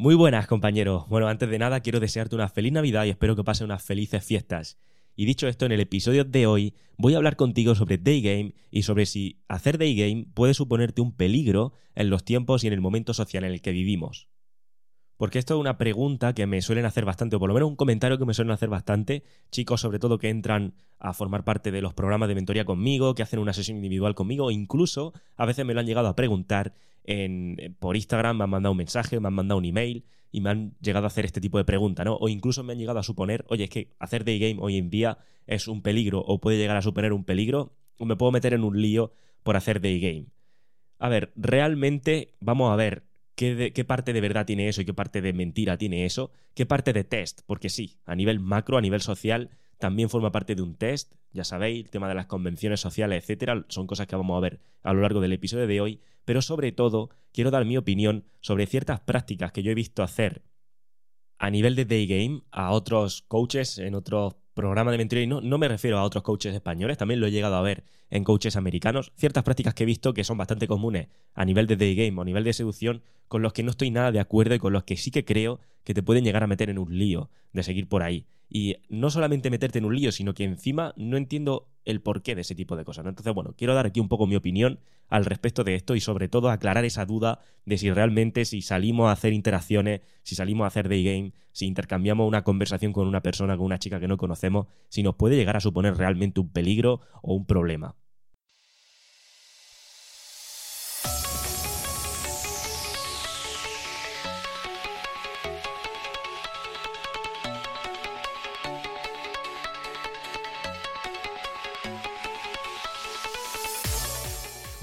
Muy buenas, compañeros. Bueno, antes de nada, quiero desearte una feliz Navidad y espero que pasen unas felices fiestas. Y dicho esto, en el episodio de hoy voy a hablar contigo sobre Day Game y sobre si hacer Day Game puede suponerte un peligro en los tiempos y en el momento social en el que vivimos. Porque esto es una pregunta que me suelen hacer bastante, o por lo menos un comentario que me suelen hacer bastante, chicos sobre todo que entran a formar parte de los programas de mentoría conmigo, que hacen una sesión individual conmigo, incluso a veces me lo han llegado a preguntar en, por Instagram, me han mandado un mensaje, me han mandado un email y me han llegado a hacer este tipo de pregunta, ¿no? O incluso me han llegado a suponer, oye, es que hacer day game hoy en día es un peligro o puede llegar a suponer un peligro, o me puedo meter en un lío por hacer day game. A ver, realmente vamos a ver ¿Qué, parte de verdad tiene eso y qué parte de mentira tiene eso? ¿Qué parte de test? Porque sí, a nivel macro, a nivel social, también forma parte de un test. Ya sabéis, el tema de las convenciones sociales, etcétera, son cosas que vamos a ver a lo largo del episodio de hoy. Pero sobre todo, quiero dar mi opinión sobre ciertas prácticas que yo he visto hacer a nivel de day game a otros coaches en otros programa de mentoría, y no, no me refiero a otros coaches españoles, también lo he llegado a ver en coaches americanos, ciertas prácticas que he visto que son bastante comunes a nivel de day game o a nivel de seducción, con los que no estoy nada de acuerdo y con los que sí que creo que te pueden llegar a meter en un lío de seguir por ahí. Y no solamente meterte en un lío, sino que encima no entiendo el porqué de ese tipo de cosas. Entonces, bueno, quiero dar aquí un poco mi opinión al respecto de esto y sobre todo aclarar esa duda de si realmente si salimos a hacer interacciones, si salimos a hacer day game, si intercambiamos una conversación con una persona, con una chica que no conocemos, si nos puede llegar a suponer realmente un peligro o un problema.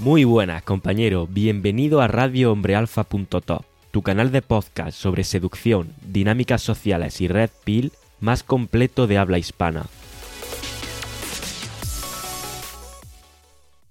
Muy buenas, compañero. Bienvenido a RadioHombreAlfa.top, tu canal de podcast sobre seducción, dinámicas sociales y red pill más completo de habla hispana.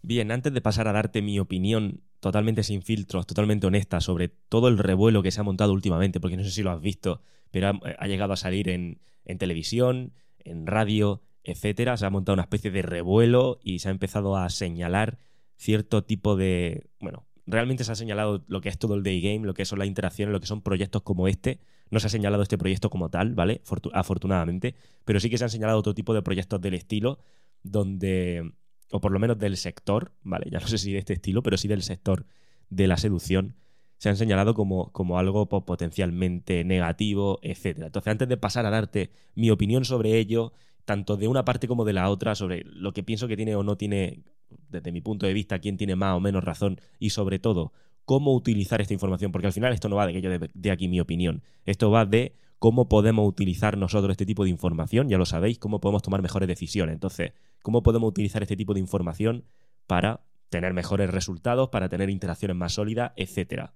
Bien, antes de pasar a darte mi opinión totalmente sin filtros, totalmente honesta sobre todo el revuelo que se ha montado últimamente, porque no sé si lo has visto, pero ha, llegado a salir en, en televisión, en radio, etcétera. Se ha montado una especie de revuelo y se ha empezado a señalar cierto tipo de... Bueno, realmente se ha señalado lo que es todo el day game, lo que son las interacciones, lo que son proyectos como este. No se ha señalado este proyecto como tal, ¿vale? afortunadamente. Pero sí que se han señalado otro tipo de proyectos del estilo, donde, o por lo menos del sector, ¿vale? Ya no sé si de este estilo, pero sí del sector de la seducción, se han señalado como, como algo potencialmente negativo, etc. Entonces, antes de pasar a darte mi opinión sobre ello, tanto de una parte como de la otra, sobre lo que pienso que tiene o no tiene desde mi punto de vista, quién tiene más o menos razón y sobre todo cómo utilizar esta información, porque al final esto no va de que yo dé aquí mi opinión, esto va de cómo podemos utilizar nosotros este tipo de información, ya lo sabéis, cómo podemos tomar mejores decisiones. Entonces, cómo podemos utilizar este tipo de información para tener mejores resultados, para tener interacciones más sólidas, etcétera.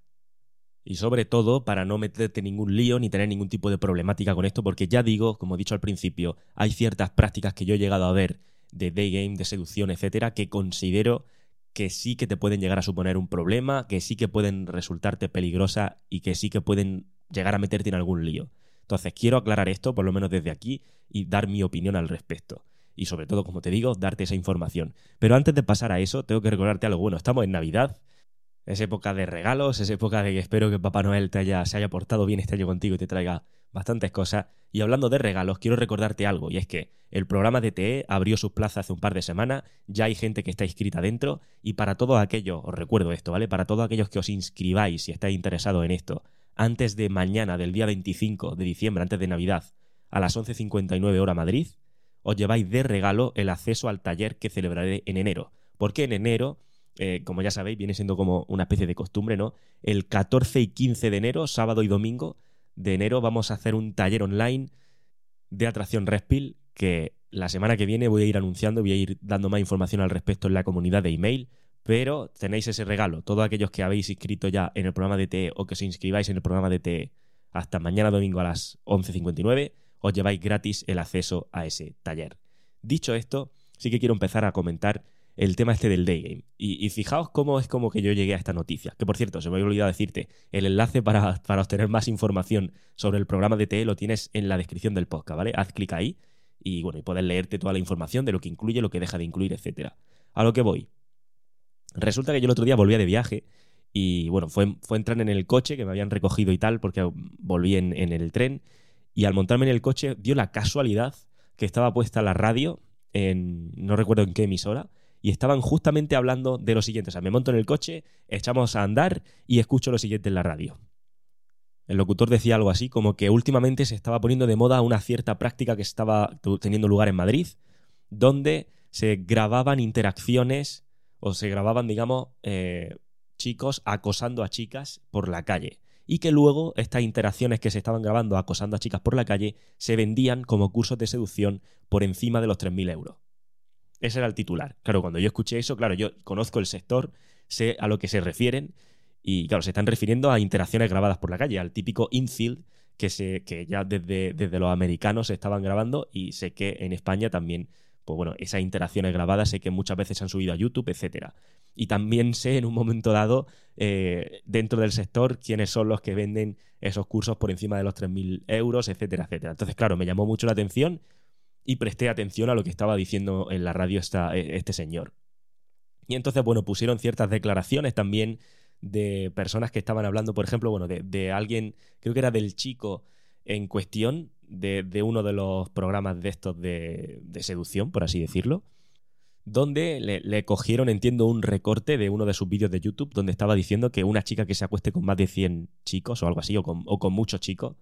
Y sobre todo para no meterte ningún lío ni tener ningún tipo de problemática con esto, porque ya digo, como he dicho al principio, hay ciertas prácticas que yo he llegado a ver de day game, de seducción, etcétera, que considero que sí que te pueden llegar a suponer un problema, que sí que pueden resultarte peligrosa y que sí que pueden llegar a meterte en algún lío. Entonces, quiero aclarar esto, por lo menos desde aquí, y dar mi opinión al respecto. Y sobre todo, como te digo, darte esa información. Pero antes de pasar a eso, tengo que recordarte algo bueno. Estamos en Navidad, es época de regalos, es época de que espero que Papá Noel te haya, se haya portado bien este año contigo y te traiga bastantes cosas. Y hablando de regalos, quiero recordarte algo, y es que el programa de TE abrió sus plazas hace un par de semanas, ya hay gente que está inscrita dentro, y para todos aquellos, os recuerdo esto, ¿vale? Para todos aquellos que os inscribáis si estáis interesados en esto, antes de mañana, del día 25 de diciembre, antes de Navidad, a las 11.59 hora Madrid, os lleváis de regalo el acceso al taller que celebraré en enero. Porque en enero, eh, como ya sabéis, viene siendo como una especie de costumbre, ¿no? El 14 y 15 de enero, sábado y domingo, de enero vamos a hacer un taller online de atracción Respil que la semana que viene voy a ir anunciando, voy a ir dando más información al respecto en la comunidad de email, pero tenéis ese regalo. Todos aquellos que habéis inscrito ya en el programa de TE o que os inscribáis en el programa de TE hasta mañana domingo a las 11.59, os lleváis gratis el acceso a ese taller. Dicho esto, sí que quiero empezar a comentar el tema este del day game. Y, fijaos cómo es como que yo llegué a esta noticia. Que por cierto, se me había olvidado decirte, el enlace para, para obtener más información sobre el programa de TE lo tienes en la descripción del podcast, ¿vale? Haz clic ahí y bueno, y puedes leerte toda la información de lo que incluye, lo que deja de incluir, etcétera. A lo que voy. Resulta que yo el otro día volvía de viaje Y bueno, fue, fue entrar en el coche que me habían recogido y tal, porque volví en, en el tren. Y al montarme en el coche, dio la casualidad que estaba puesta la radio en no recuerdo en qué emisora, y estaban justamente hablando de lo siguiente. O sea, me monto en el coche, echamos a andar y escucho lo siguiente en la radio. El locutor decía algo así como que últimamente se estaba poniendo de moda una cierta práctica que estaba teniendo lugar en Madrid, donde se grababan interacciones o se grababan, digamos, eh, chicos acosando a chicas por la calle. Y que luego estas interacciones que se estaban grabando acosando a chicas por la calle se vendían como cursos de seducción por encima de los 3.000 euros. Ese era el titular. Claro, cuando yo escuché eso, claro, yo conozco el sector, sé a lo que se refieren y, claro, se están refiriendo a interacciones grabadas por la calle, al típico infield que, se, que ya desde, desde los americanos se estaban grabando y sé que en España también pues bueno, esas interacciones grabadas sé que muchas veces se han subido a YouTube, etcétera. Y también sé en un momento dado, eh, dentro del sector, quiénes son los que venden esos cursos por encima de los 3.000 euros, etcétera, etcétera. Entonces, claro, me llamó mucho la atención y presté atención a lo que estaba diciendo en la radio esta, e, este señor. Y entonces, bueno, pusieron ciertas declaraciones también de personas que estaban hablando, por ejemplo, bueno, de, alguien, creo que era del chico en cuestión, de, uno de los programas de estos de, seducción, por así decirlo, donde le, cogieron, entiendo, un recorte de uno de sus vídeos de YouTube donde estaba diciendo que una chica que se acueste con más de 100 chicos o algo así, o con, o con muchos chicos,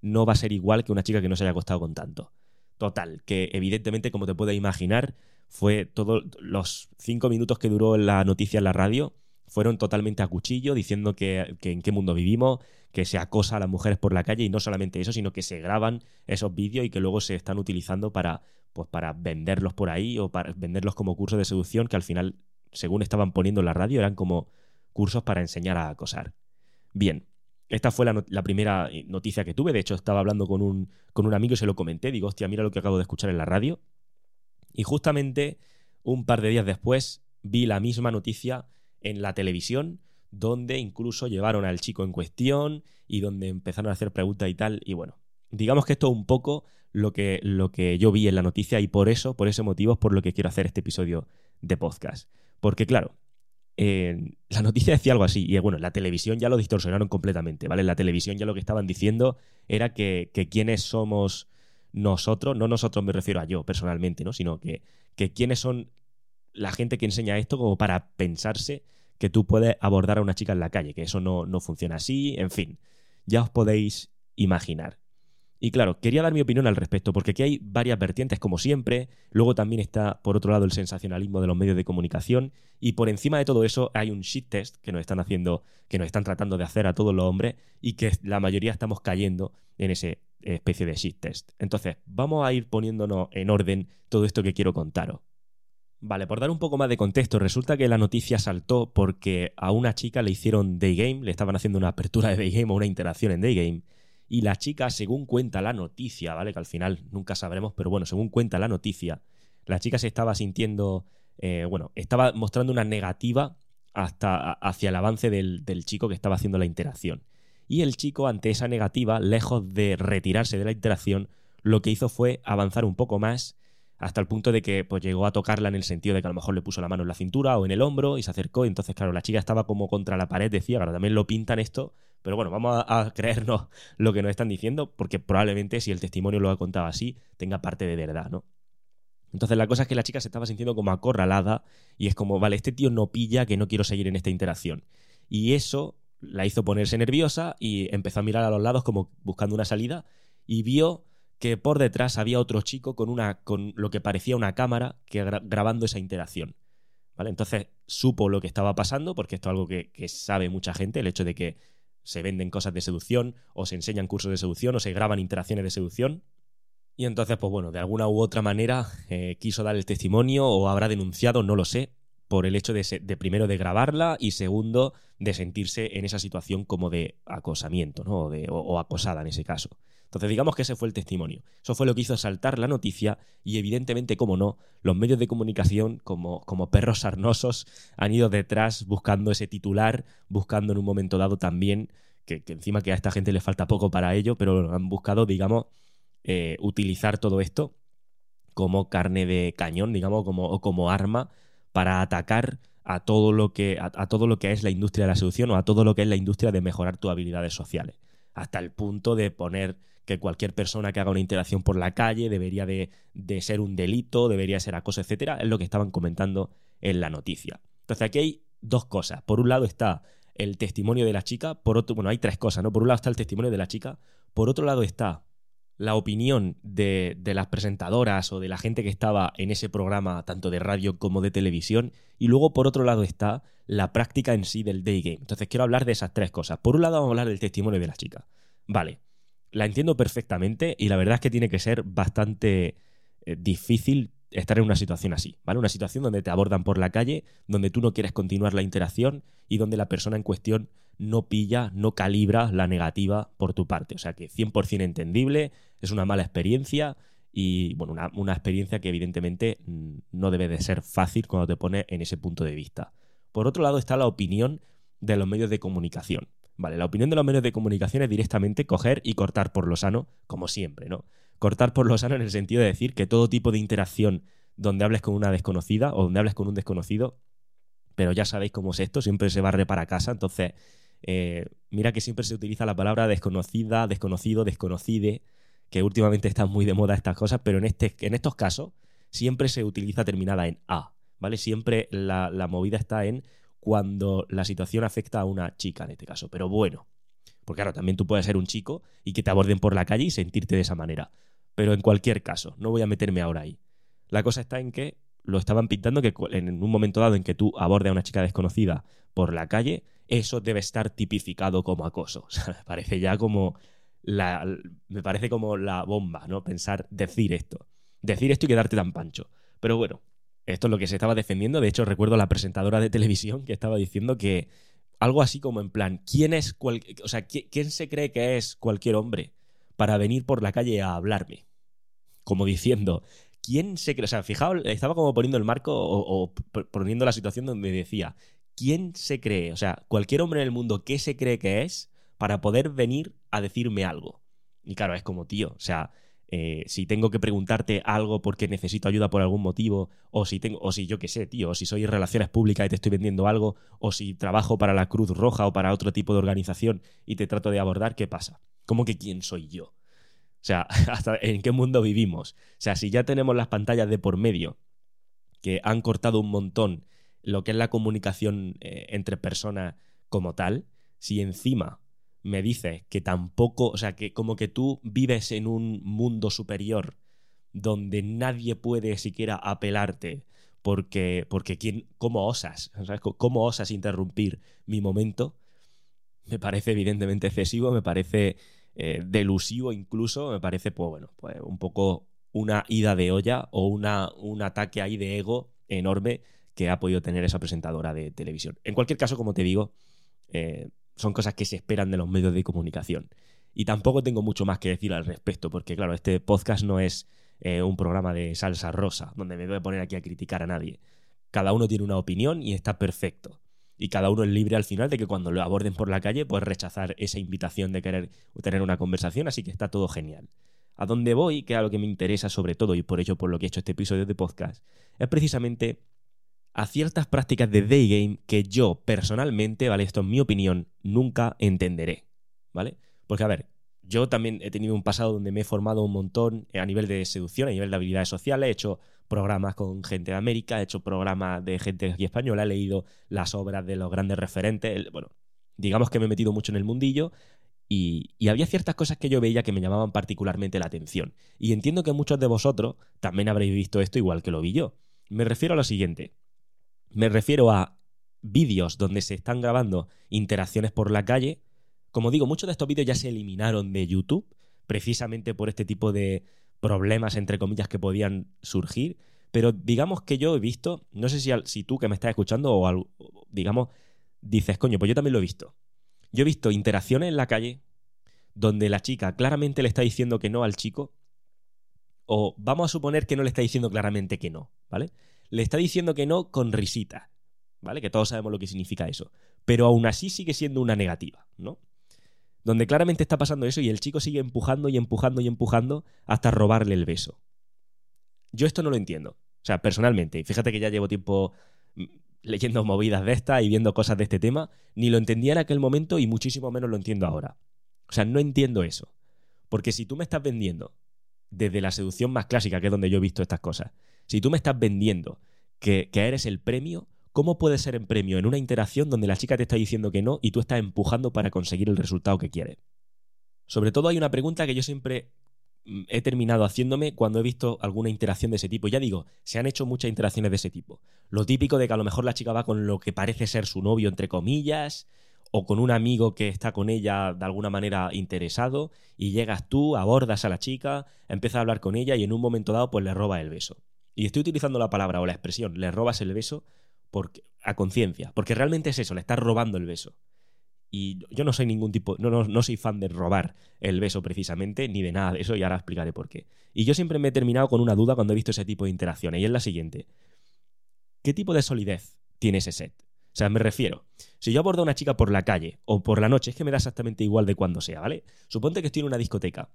no va a ser igual que una chica que no se haya acostado con tanto. Total, que evidentemente, como te puedes imaginar, fue todos los cinco minutos que duró la noticia en la radio, fueron totalmente a cuchillo, diciendo que, en qué mundo vivimos, que se acosa a las mujeres por la calle y no solamente eso, sino que se graban esos vídeos y que luego se están utilizando para, pues, para venderlos por ahí o para venderlos como cursos de seducción que al final, según estaban poniendo en la radio, eran como cursos para enseñar a acosar. Bien, esta fue la, primera eh, noticia que tuve. De hecho, estaba hablando con un, con un amigo y se lo comenté. Digo, hostia, mira lo que acabo de escuchar en la radio. Y justamente un par de días después vi la misma noticia en la televisión, donde incluso llevaron al chico en cuestión y donde empezaron a hacer preguntas y tal. Y bueno, digamos que esto es un poco lo que, lo que yo vi en la noticia y por eso, por ese motivo, es por lo que quiero hacer este episodio de podcast. Porque claro, la noticia decía algo así, y bueno, la televisión ya lo distorsionaron completamente, ¿vale? la televisión ya lo que estaban diciendo era que, que quiénes somos nosotros, no nosotros me refiero a yo personalmente, ¿no? Sino que, que quiénes son la gente que enseña esto como para pensarse que tú puedes abordar a una chica en la calle, que eso no, no funciona así, en fin, ya os podéis imaginar. Y claro, quería dar mi opinión al respecto, porque aquí hay varias vertientes, como siempre. Luego también está, por otro lado, el sensacionalismo de los medios de comunicación. Y por encima de todo eso hay un shit test que nos están haciendo, que nos están tratando de hacer a todos los hombres, y que la mayoría estamos cayendo en ese especie de shit test. Entonces, vamos a ir poniéndonos en orden todo esto que quiero contaros. Vale, por dar un poco más de contexto, resulta que la noticia saltó porque a una chica le hicieron day game, le estaban haciendo una apertura de day game o una interacción en day game, y la chica, según cuenta la noticia, ¿vale? Que al final nunca sabremos, pero bueno, según cuenta la noticia, la chica se estaba sintiendo, eh, bueno, estaba mostrando una negativa hasta hacia el avance del, del chico que estaba haciendo la interacción. Y el chico, ante esa negativa, lejos de retirarse de la interacción, lo que hizo fue avanzar un poco más hasta el punto de que pues, llegó a tocarla en el sentido de que a lo mejor le puso la mano en la cintura o en el hombro y se acercó. Y entonces, claro, la chica estaba como contra la pared, decía, claro, también lo pintan esto, pero bueno, vamos a, creernos lo que nos están diciendo, porque probablemente si el testimonio lo ha contado así, tenga parte de verdad, ¿no? Entonces la cosa es que la chica se estaba sintiendo como acorralada y es como, vale, este tío no pilla que no quiero seguir en esta interacción. Y eso la hizo ponerse nerviosa y empezó a mirar a los lados como buscando una salida y vio que por detrás había otro chico con, una, con lo que parecía una cámara que grabando esa interacción. ¿Vale? Entonces supo lo que estaba pasando, porque esto es algo que, sabe mucha gente, el hecho de que se venden cosas de seducción, o se enseñan cursos de seducción, o se graban interacciones de seducción. Y entonces, pues bueno, de alguna u otra manera eh, quiso dar el testimonio o habrá denunciado, no lo sé, por el hecho de, primero de grabarla y segundo de sentirse en esa situación como de acosamiento, ¿no? de, o acosada en ese caso. Entonces digamos que ese fue el testimonio. Eso fue lo que hizo saltar la noticia y evidentemente, como no, los medios de comunicación, como, como perros sarnosos, han ido detrás buscando ese titular, buscando en un momento dado también, que, encima que a esta gente le falta poco para ello, pero han buscado, digamos, eh, utilizar todo esto como carne de cañón, digamos, como, o como arma para atacar a todo lo que, a, todo lo que es la industria de la seducción o a todo lo que es la industria de mejorar tus habilidades sociales. Hasta el punto de poner que cualquier persona que haga una interacción por la calle debería de, de ser un delito, debería ser acoso, etcétera, es lo que estaban comentando en la noticia. Entonces aquí hay dos cosas. Por un lado está el testimonio de la chica, por otro, bueno, hay tres cosas, ¿no? Por un lado está el testimonio de la chica, por otro lado está la opinión de, las presentadoras o de la gente que estaba en ese programa, tanto de radio como de televisión, y luego por otro lado está la práctica en sí del day game. Entonces quiero hablar de esas tres cosas. Por un lado vamos a hablar del testimonio de la chica. Vale, la entiendo perfectamente y la verdad es que tiene que ser bastante eh, difícil estar en una situación así, ¿vale? Una situación donde te abordan por la calle, donde tú no quieres continuar la interacción y donde la persona en cuestión no pilla, no calibra la negativa por tu parte. O sea que 100% entendible, es una mala experiencia y, bueno, una, experiencia que evidentemente mm, no debe de ser fácil cuando te pone en ese punto de vista. Por otro lado está la opinión de los medios de comunicación. Vale, la opinión de los medios de comunicación es directamente coger y cortar por lo sano, como siempre, ¿no? Cortar por lo sano en el sentido de decir que todo tipo de interacción donde hables con una desconocida o donde hables con un desconocido, pero ya sabéis cómo es esto, siempre se barre para casa, entonces eh, mira que siempre se utiliza la palabra desconocida, desconocido, desconocide, que últimamente están muy de moda estas cosas, pero en, este, en estos casos siempre se utiliza terminada en A, ¿vale? Siempre la, la movida está en cuando la situación afecta a una chica en este caso, pero bueno, porque claro, también tú puedes ser un chico y que te aborden por la calle y sentirte de esa manera. Pero en cualquier caso, no voy a meterme ahora ahí. La cosa está en que lo estaban pintando que en un momento dado en que tú abordes a una chica desconocida por la calle, eso debe estar tipificado como acoso. O sea, me parece ya como la, me parece como la bomba, ¿no? Pensar, decir esto. Decir esto y quedarte tan pancho. Pero bueno, esto es lo que se estaba defendiendo. De hecho, recuerdo a la presentadora de televisión que estaba diciendo que algo así como en plan, ¿quién es o sea, ¿quién se cree que es cualquier hombre para venir por la calle a hablarme? Como diciendo, ¿quién se cree? O sea, fijaos, estaba como poniendo el marco o, poniendo la situación donde decía, ¿quién se cree? O sea, cualquier hombre en el mundo, ¿qué se cree que es para poder venir a decirme algo? Y claro, es como, tío, o sea, eh, si tengo que preguntarte algo porque necesito ayuda por algún motivo, o si tengo, o si yo qué sé, tío, o si soy relaciones públicas y te estoy vendiendo algo, o si trabajo para la Cruz Roja o para otro tipo de organización y te trato de abordar, ¿qué pasa? ¿Cómo que quién soy yo? O sea, ¿hasta ¿en qué mundo vivimos? O sea, si ya tenemos las pantallas de por medio que han cortado un montón lo que es la comunicación eh, entre personas como tal, si encima me dices que tampoco, o sea, que como que tú vives en un mundo superior donde nadie puede siquiera apelarte porque, porque ¿quién, ¿cómo osas? ¿Cómo osas interrumpir mi momento? Me parece evidentemente excesivo, me parece eh, delusivo incluso, me parece, pues bueno, pues un poco una ida de olla o una, un ataque ahí de ego enorme que ha podido tener esa presentadora de televisión. En cualquier caso, como te digo, eh, son cosas que se esperan de los medios de comunicación. Y tampoco tengo mucho más que decir al respecto, porque claro, este podcast no es eh, un programa de salsa rosa, donde me voy a poner aquí a criticar a nadie. Cada uno tiene una opinión y está perfecto. Y cada uno es libre al final de que cuando lo aborden por la calle, pues rechazar esa invitación de querer tener una conversación, así que está todo genial. A dónde voy, que es a lo que me interesa sobre todo, y por ello por lo que he hecho este episodio de podcast, es precisamente a ciertas prácticas de day game que yo personalmente, ¿vale? Esto es mi opinión, nunca entenderé, ¿vale? Porque a ver, yo también he tenido un pasado donde me he formado un montón a nivel de seducción, a nivel de habilidades sociales, he hecho programas con gente de América, he hecho programas de gente aquí española, he leído las obras de los grandes referentes, bueno, digamos que me he metido mucho en el mundillo y, había ciertas cosas que yo veía que me llamaban particularmente la atención. Y entiendo que muchos de vosotros también habréis visto esto igual que lo vi yo. Me refiero a lo siguiente. Me refiero a vídeos donde se están grabando interacciones por la calle. Como digo, muchos de estos vídeos ya se eliminaron de YouTube, precisamente por este tipo de problemas, entre comillas, que podían surgir. Pero digamos que yo he visto, no sé si, tú que me estás escuchando o digamos, dices, coño, pues yo también lo he visto. Yo he visto interacciones en la calle donde la chica claramente le está diciendo que no al chico, o vamos a suponer que no le está diciendo claramente que no, ¿vale? Le está diciendo que no con risita, ¿vale? Que todos sabemos lo que significa eso. Pero aún así sigue siendo una negativa, ¿no? Donde claramente está pasando eso y el chico sigue empujando y empujando y empujando hasta robarle el beso. Yo esto no lo entiendo. O sea, personalmente, fíjate que ya llevo tiempo mm, leyendo movidas de estas y viendo cosas de este tema, ni lo entendía en aquel momento y muchísimo menos lo entiendo ahora. O sea, no entiendo eso. Porque si tú me estás vendiendo desde la seducción más clásica, que es donde yo he visto estas cosas, si tú me estás vendiendo que, eres el premio, ¿cómo puede ser el premio en una interacción donde la chica te está diciendo que no y tú estás empujando para conseguir el resultado que quieres? Sobre todo hay una pregunta que yo siempre mm, he terminado haciéndome cuando he visto alguna interacción de ese tipo. Ya digo, se han hecho muchas interacciones de ese tipo. Lo típico de que a lo mejor la chica va con lo que parece ser su novio, entre comillas, o con un amigo que está con ella de alguna manera interesado, y llegas tú, abordas a la chica, empiezas a hablar con ella y en un momento dado pues le robas el beso. Y estoy utilizando la palabra o la expresión, le robas el beso porque, a conciencia, porque realmente es eso, le estás robando el beso. Y yo no soy ningún tipo, no, no, no soy fan de robar el beso precisamente, ni de nada de eso, y ahora explicaré por qué. Y yo siempre me he terminado con una duda cuando he visto ese tipo de interacciones, y es la siguiente. ¿Qué tipo de solidez tiene ese set? O sea, me refiero, si yo abordo a una chica por la calle o por la noche, es que me da exactamente igual de cuando sea, ¿vale? Suponte que estoy en una discoteca.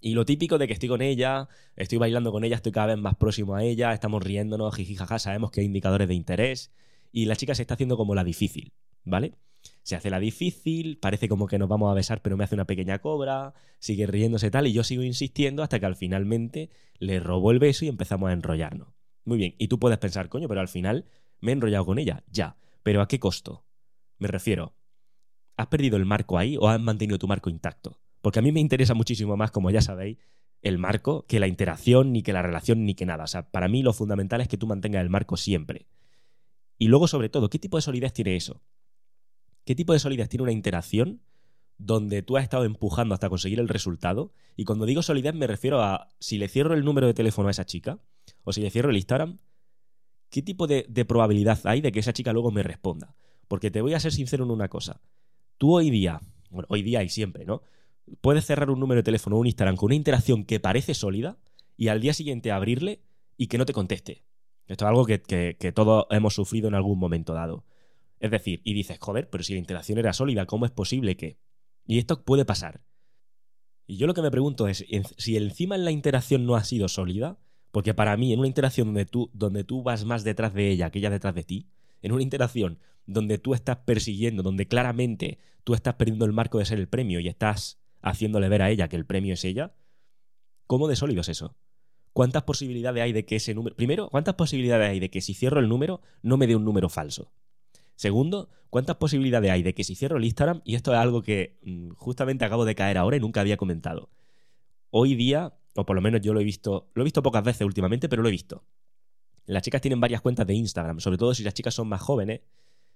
Y lo típico de que estoy con ella, estoy bailando con ella, estoy cada vez más próximo a ella, estamos riéndonos, jijijaja, sabemos que hay indicadores de interés, y la chica se está haciendo como la difícil, ¿vale? Se hace la difícil, parece como que nos vamos a besar, pero me hace una pequeña cobra, sigue riéndose tal, y yo sigo insistiendo hasta que al finalmente le robo el beso y empezamos a enrollarnos. Muy bien, y tú puedes pensar, coño, pero al final me he enrollado con ella, ya, pero ¿a qué costo? Me refiero, ¿has perdido el marco ahí o has mantenido tu marco intacto? Porque a mí me interesa muchísimo más, como ya sabéis, el marco que la interacción, ni que la relación, ni que nada. O sea, para mí lo fundamental es que tú mantengas el marco siempre. Y luego, sobre todo, ¿qué tipo de solidez tiene eso? ¿Qué tipo de solidez tiene una interacción donde tú has estado empujando hasta conseguir el resultado? Y cuando digo solidez me refiero a si le cierro el número de teléfono a esa chica, o si le cierro el Instagram, ¿qué tipo de, probabilidad hay de que esa chica luego me responda? Porque te voy a ser sincero en una cosa. Tú hoy día, bueno, hoy día y siempre, ¿no? Puedes cerrar un número de teléfono o un Instagram con una interacción que parece sólida y al día siguiente abrirle y que no te conteste. Esto es algo que, que todos hemos sufrido en algún momento dado. Es decir, y dices, joder, pero si la interacción era sólida, ¿cómo es posible que...? Y esto puede pasar. Y yo lo que me pregunto es, si encima en la interacción no ha sido sólida, porque para mí en una interacción donde tú, donde tú vas más detrás de ella que ella detrás de ti, en una interacción donde tú estás persiguiendo, donde claramente tú estás perdiendo el marco de ser el premio y estás haciéndole ver a ella que el premio es ella, ¿cómo de sólido es eso? ¿Cuántas posibilidades hay de que ese número... Primero, ¿cuántas posibilidades hay de que si cierro el número no me dé un número falso? Segundo, ¿cuántas posibilidades hay de que si cierro el Instagram, y esto es algo que mm, justamente acabo de caer ahora y nunca había comentado, hoy día, o por lo menos yo lo he visto, lo he visto pocas veces últimamente, pero lo he visto. Las chicas tienen varias cuentas de Instagram, sobre todo si las chicas son más jóvenes,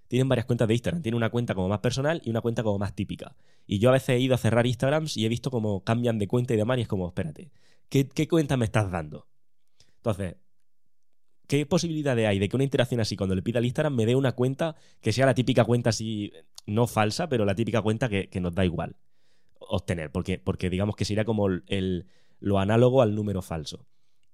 tienen varias cuentas de Instagram. Tienen una cuenta como más personal y una cuenta como más típica. Y yo a veces he ido a cerrar Instagrams y he visto cómo cambian de cuenta y demás, y es como, espérate, ¿qué, cuenta me estás dando? Entonces, ¿qué posibilidades hay de que una interacción así, cuando le pida al Instagram, me dé una cuenta que sea la típica cuenta así, no falsa, pero la típica cuenta que, nos da igual obtener? Porque, porque digamos que sería como el, lo análogo al número falso.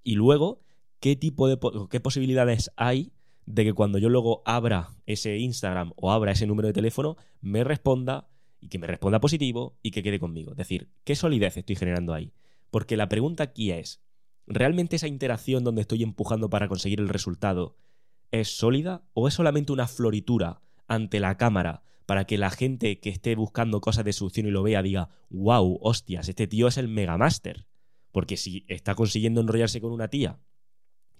Y luego, ¿qué tipo de qué posibilidades hay de que cuando yo luego abra ese Instagram o abra ese número de teléfono, me responda y que me responda positivo y que quede conmigo? Es decir, ¿qué solidez estoy generando ahí? Porque la pregunta aquí es, ¿realmente esa interacción donde estoy empujando para conseguir el resultado es sólida o es solamente una floritura ante la cámara para que la gente que esté buscando cosas de solución y lo vea diga, wow, hostias, este tío es el megamaster? Porque si está consiguiendo enrollarse con una tía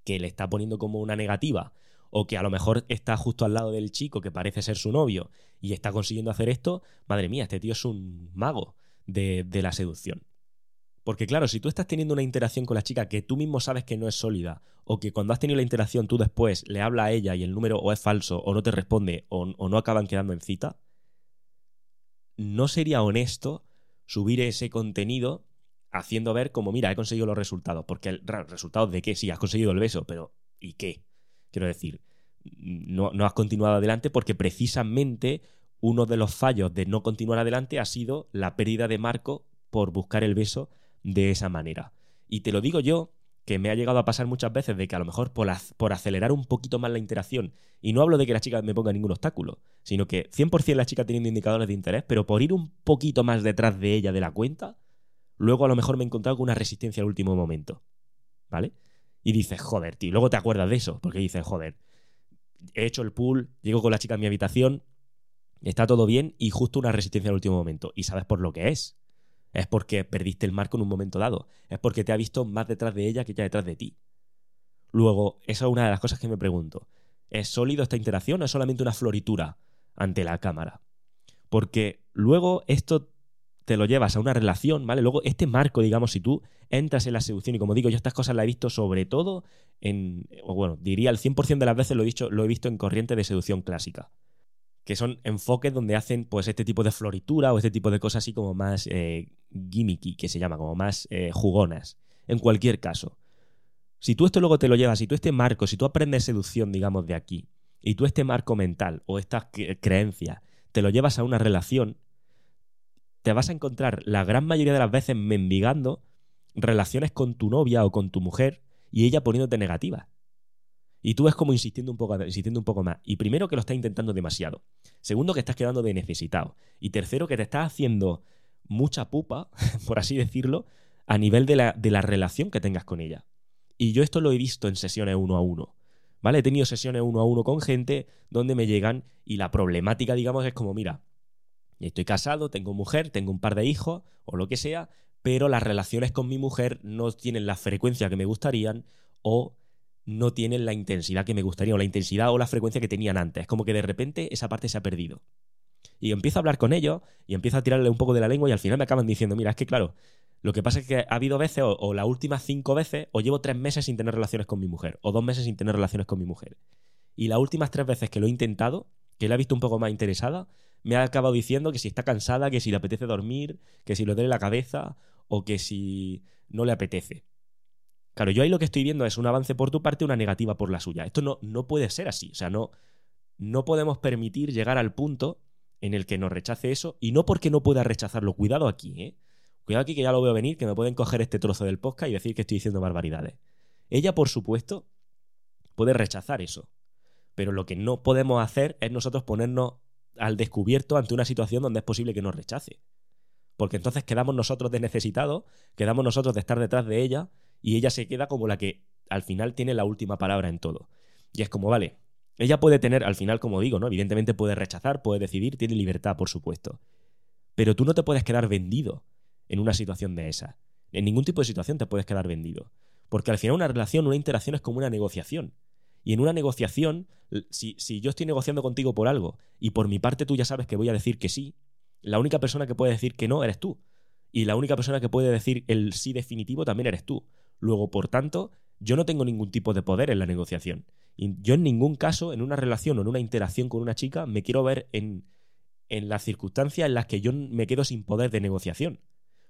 que le está poniendo como una negativa, o que a lo mejor está justo al lado del chico que parece ser su novio y está consiguiendo hacer esto, madre mía, este tío es un mago de, la seducción. Porque claro, si tú estás teniendo una interacción con la chica que tú mismo sabes que no es sólida, o que cuando has tenido la interacción tú después le habla a ella y el número o es falso, o no te responde, o, no acaban quedando en cita, no sería honesto subir ese contenido haciendo ver como, mira, he conseguido los resultados. Porque el resultado de qué? Sí, has conseguido el beso, pero ¿y qué? Quiero decir, no, has continuado adelante porque precisamente uno de los fallos de no continuar adelante ha sido la pérdida de marco por buscar el beso de esa manera. Y te lo digo yo, que me ha llegado a pasar muchas veces de que a lo mejor por, por, acelerar un poquito más la interacción, y no hablo de que la chica me ponga ningún obstáculo, sino que 100% la chica teniendo indicadores de interés, pero por ir un poquito más detrás de ella de la cuenta, luego a lo mejor me he encontrado con una resistencia al último momento. ¿Vale? Y dices, joder, tío, luego te acuerdas de eso, porque dices, joder, he hecho el pool, llego con la chica a mi habitación, está todo bien y justo una resistencia al último momento. Y sabes por lo que es. Es porque perdiste el marco en un momento dado. Es porque te ha visto más detrás de ella que ya detrás de ti. Luego, esa es una de las cosas que me pregunto. ¿Es sólido esta interacción o es solamente una floritura ante la cámara? Porque luego esto te lo llevas a una relación, ¿vale? Luego este marco, digamos, si tú entras en la seducción y como digo, yo estas cosas las he visto sobre todo en, o bueno, diría el 100% de las veces lo he, dicho, lo he visto en corriente de seducción clásica, que son enfoques donde hacen pues este tipo de floritura o este tipo de cosas así como más eh, gimmicky, que se llama, como más eh, jugonas. En cualquier caso, si tú esto luego te lo llevas, si tú este marco, si tú aprendes seducción, digamos, de aquí, y tú este marco mental o estas creencias te lo llevas a una relación, te vas a encontrar la gran mayoría de las veces mendigando relaciones con tu novia o con tu mujer y ella poniéndote negativa. Y tú es como insistiendo un poco, insistiendo un poco más. Y primero que lo estás intentando demasiado. Segundo que estás quedando de necesitado. Y tercero que te estás haciendo mucha pupa, por así decirlo, a nivel de la, de la relación que tengas con ella. Y yo esto lo he visto en sesiones uno a uno. ¿Vale? He tenido sesiones uno a uno con gente donde me llegan y la problemática, digamos, es como, mira, estoy casado, tengo mujer, tengo un par de hijos o lo que sea, pero las relaciones con mi mujer no tienen la frecuencia que me gustarían o no tienen la intensidad que me gustaría, o la intensidad o la frecuencia que tenían antes. Como que de repente esa parte se ha perdido. Y empiezo a hablar con ellos y empiezo a tirarle un poco de la lengua y al final me acaban diciendo, mira, es que claro, lo que pasa es que ha habido veces, o, o las últimas cinco veces, o llevo tres meses sin tener relaciones con mi mujer, o dos meses sin tener relaciones con mi mujer. Y las últimas tres veces que lo he intentado, que la he visto un poco más interesada, me ha acabado diciendo que si está cansada, que si le apetece dormir, que si le duele la cabeza o que si no le apetece. Claro, yo ahí lo que estoy viendo es un avance por tu parte, una negativa por la suya. Esto no, no puede ser así. O sea, no, no podemos permitir llegar al punto en el que nos rechace eso y no porque no pueda rechazarlo. Cuidado aquí, ¿eh? Cuidado aquí que ya lo veo venir, que me pueden coger este trozo del podcast y decir que estoy diciendo barbaridades. Ella, por supuesto, puede rechazar eso. Pero lo que no podemos hacer es nosotros ponernos al descubierto ante una situación donde es posible que nos rechace. Porque entonces quedamos nosotros de necesitados, quedamos nosotros de estar detrás de ella y ella se queda como la que al final tiene la última palabra en todo. Y es como, vale, ella puede tener, al final, como digo, ¿no? Evidentemente puede rechazar, puede decidir, tiene libertad, por supuesto. Pero tú no te puedes quedar vendido en una situación de esa. En ningún tipo de situación te puedes quedar vendido. Porque al final una relación, una interacción es como una negociación. Y en una negociación, si, yo estoy negociando contigo por algo y por mi parte tú ya sabes que voy a decir que sí, la única persona que puede decir que no eres tú. Y la única persona que puede decir el sí definitivo también eres tú. Luego, por tanto, yo no tengo ningún tipo de poder en la negociación. Y yo en ningún caso, en una relación o en una interacción con una chica, me quiero ver en, en las circunstancias en las que yo me quedo sin poder de negociación.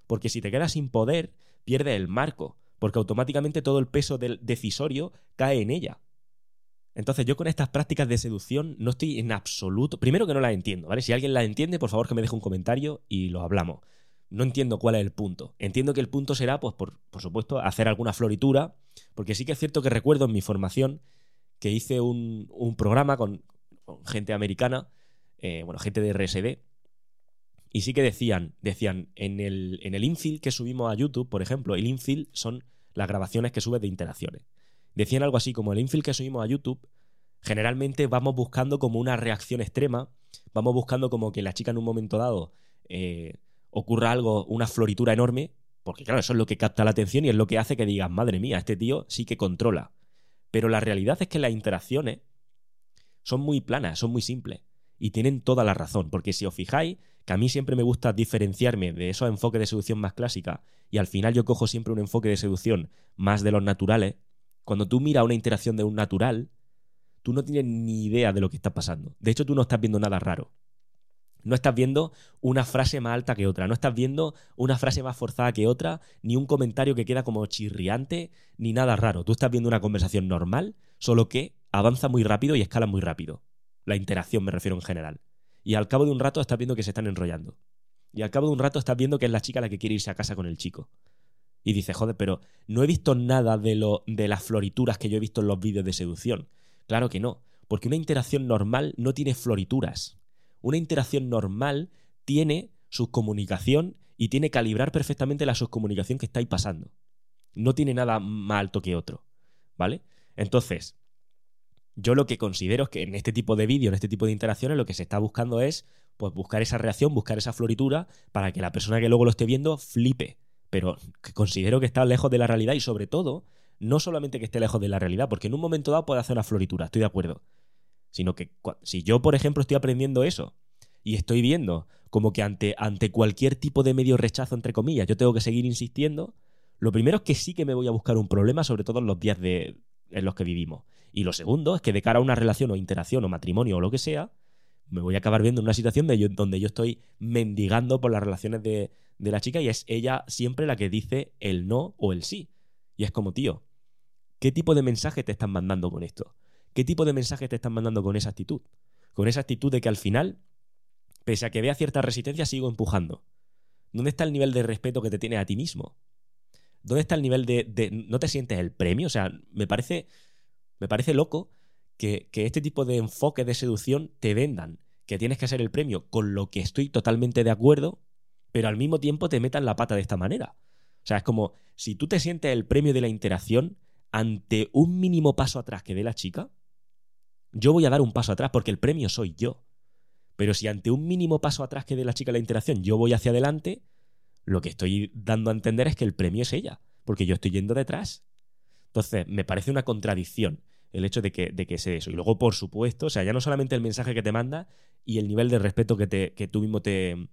Porque si te quedas sin poder, pierdes el marco, porque automáticamente todo el peso del decisorio cae en ella. Entonces yo con estas prácticas de seducción no estoy en absoluto... Primero que no las entiendo, ¿vale? Si alguien las entiende, por favor que me deje un comentario y lo hablamos. No entiendo cuál es el punto. Entiendo que el punto será, pues, por, por supuesto, hacer alguna floritura, porque sí que es cierto que recuerdo en mi formación que hice un, un programa con, gente americana, eh, bueno, gente de RSD, y sí que decían, decían, en el, en el infill que subimos a YouTube, por ejemplo, el infill son las grabaciones que subes de interacciones decían algo así como el infill que subimos a YouTube, generalmente vamos buscando como una reacción extrema, vamos buscando como que la chica en un momento dado eh, ocurra algo, una floritura enorme, porque claro, eso es lo que capta la atención y es lo que hace que digas, madre mía, este tío sí que controla. Pero la realidad es que las interacciones son muy planas, son muy simples. Y tienen toda la razón, porque si os fijáis, que a mí siempre me gusta diferenciarme de esos enfoques de seducción más clásica, y al final yo cojo siempre un enfoque de seducción más de los naturales, cuando tú miras una interacción de un natural, tú no tienes ni idea de lo que está pasando. De hecho, tú no estás viendo nada raro. No estás viendo una frase más alta que otra, no estás viendo una frase más forzada que otra, ni un comentario que queda como chirriante, ni nada raro. Tú estás viendo una conversación normal, solo que avanza muy rápido y escala muy rápido. La interacción me refiero en general. Y al cabo de un rato estás viendo que se están enrollando. Y al cabo de un rato estás viendo que es la chica la que quiere irse a casa con el chico. Y dice, joder, pero no he visto nada de, lo, de las florituras que yo he visto en los vídeos de seducción. Claro que no, porque una interacción normal no tiene florituras. Una interacción normal tiene subcomunicación y tiene calibrar perfectamente la subcomunicación que estáis pasando. No tiene nada más alto que otro. ¿Vale? Entonces, Yo lo que considero es que en este tipo de vídeos, en este tipo de interacciones, lo que se está buscando es pues, buscar esa reacción, buscar esa floritura para que la persona que luego lo esté viendo flipe. Pero que considero que está lejos de la realidad y sobre todo, no solamente que esté lejos de la realidad, porque en un momento dado puede hacer una floritura, estoy de acuerdo. Sino que si yo, por ejemplo, estoy aprendiendo eso y estoy viendo como que ante, ante cualquier tipo de medio rechazo, entre comillas, yo tengo que seguir insistiendo, lo primero es que sí que me voy a buscar un problema, sobre todo en los días de, en los que vivimos. Y lo segundo es que de cara a una relación o interacción o matrimonio o lo que sea, me voy a acabar viendo en una situación donde yo estoy mendigando por las relaciones de, de la chica y es ella siempre la que dice el no o el sí. Y es como, tío, ¿qué tipo de mensaje te están mandando con esto? ¿Qué tipo de mensaje te están mandando con esa actitud? Con esa actitud de que al final pese a que vea cierta resistencia, sigo empujando. ¿Dónde está el nivel de respeto que te tiene a ti mismo? ¿Dónde está el nivel de, ¿No te sientes el premio? O sea, me parece, me parece loco que, este tipo de enfoque de seducción te vendan que tienes que ser el premio, con lo que estoy totalmente de acuerdo, pero al mismo tiempo te metan la pata de esta manera. O sea, es como si tú te sientes el premio de la interacción ante un mínimo paso atrás que dé la chica, yo voy a dar un paso atrás porque el premio soy yo. Pero si ante un mínimo paso atrás que dé la chica la interacción yo voy hacia adelante, lo que estoy dando a entender es que el premio es ella, porque yo estoy yendo detrás. Entonces, me parece una contradicción el hecho de que, de que sea eso. Y luego, por supuesto, o sea, ya no solamente el mensaje que te manda y el nivel de respeto que, te, que tú mismo te,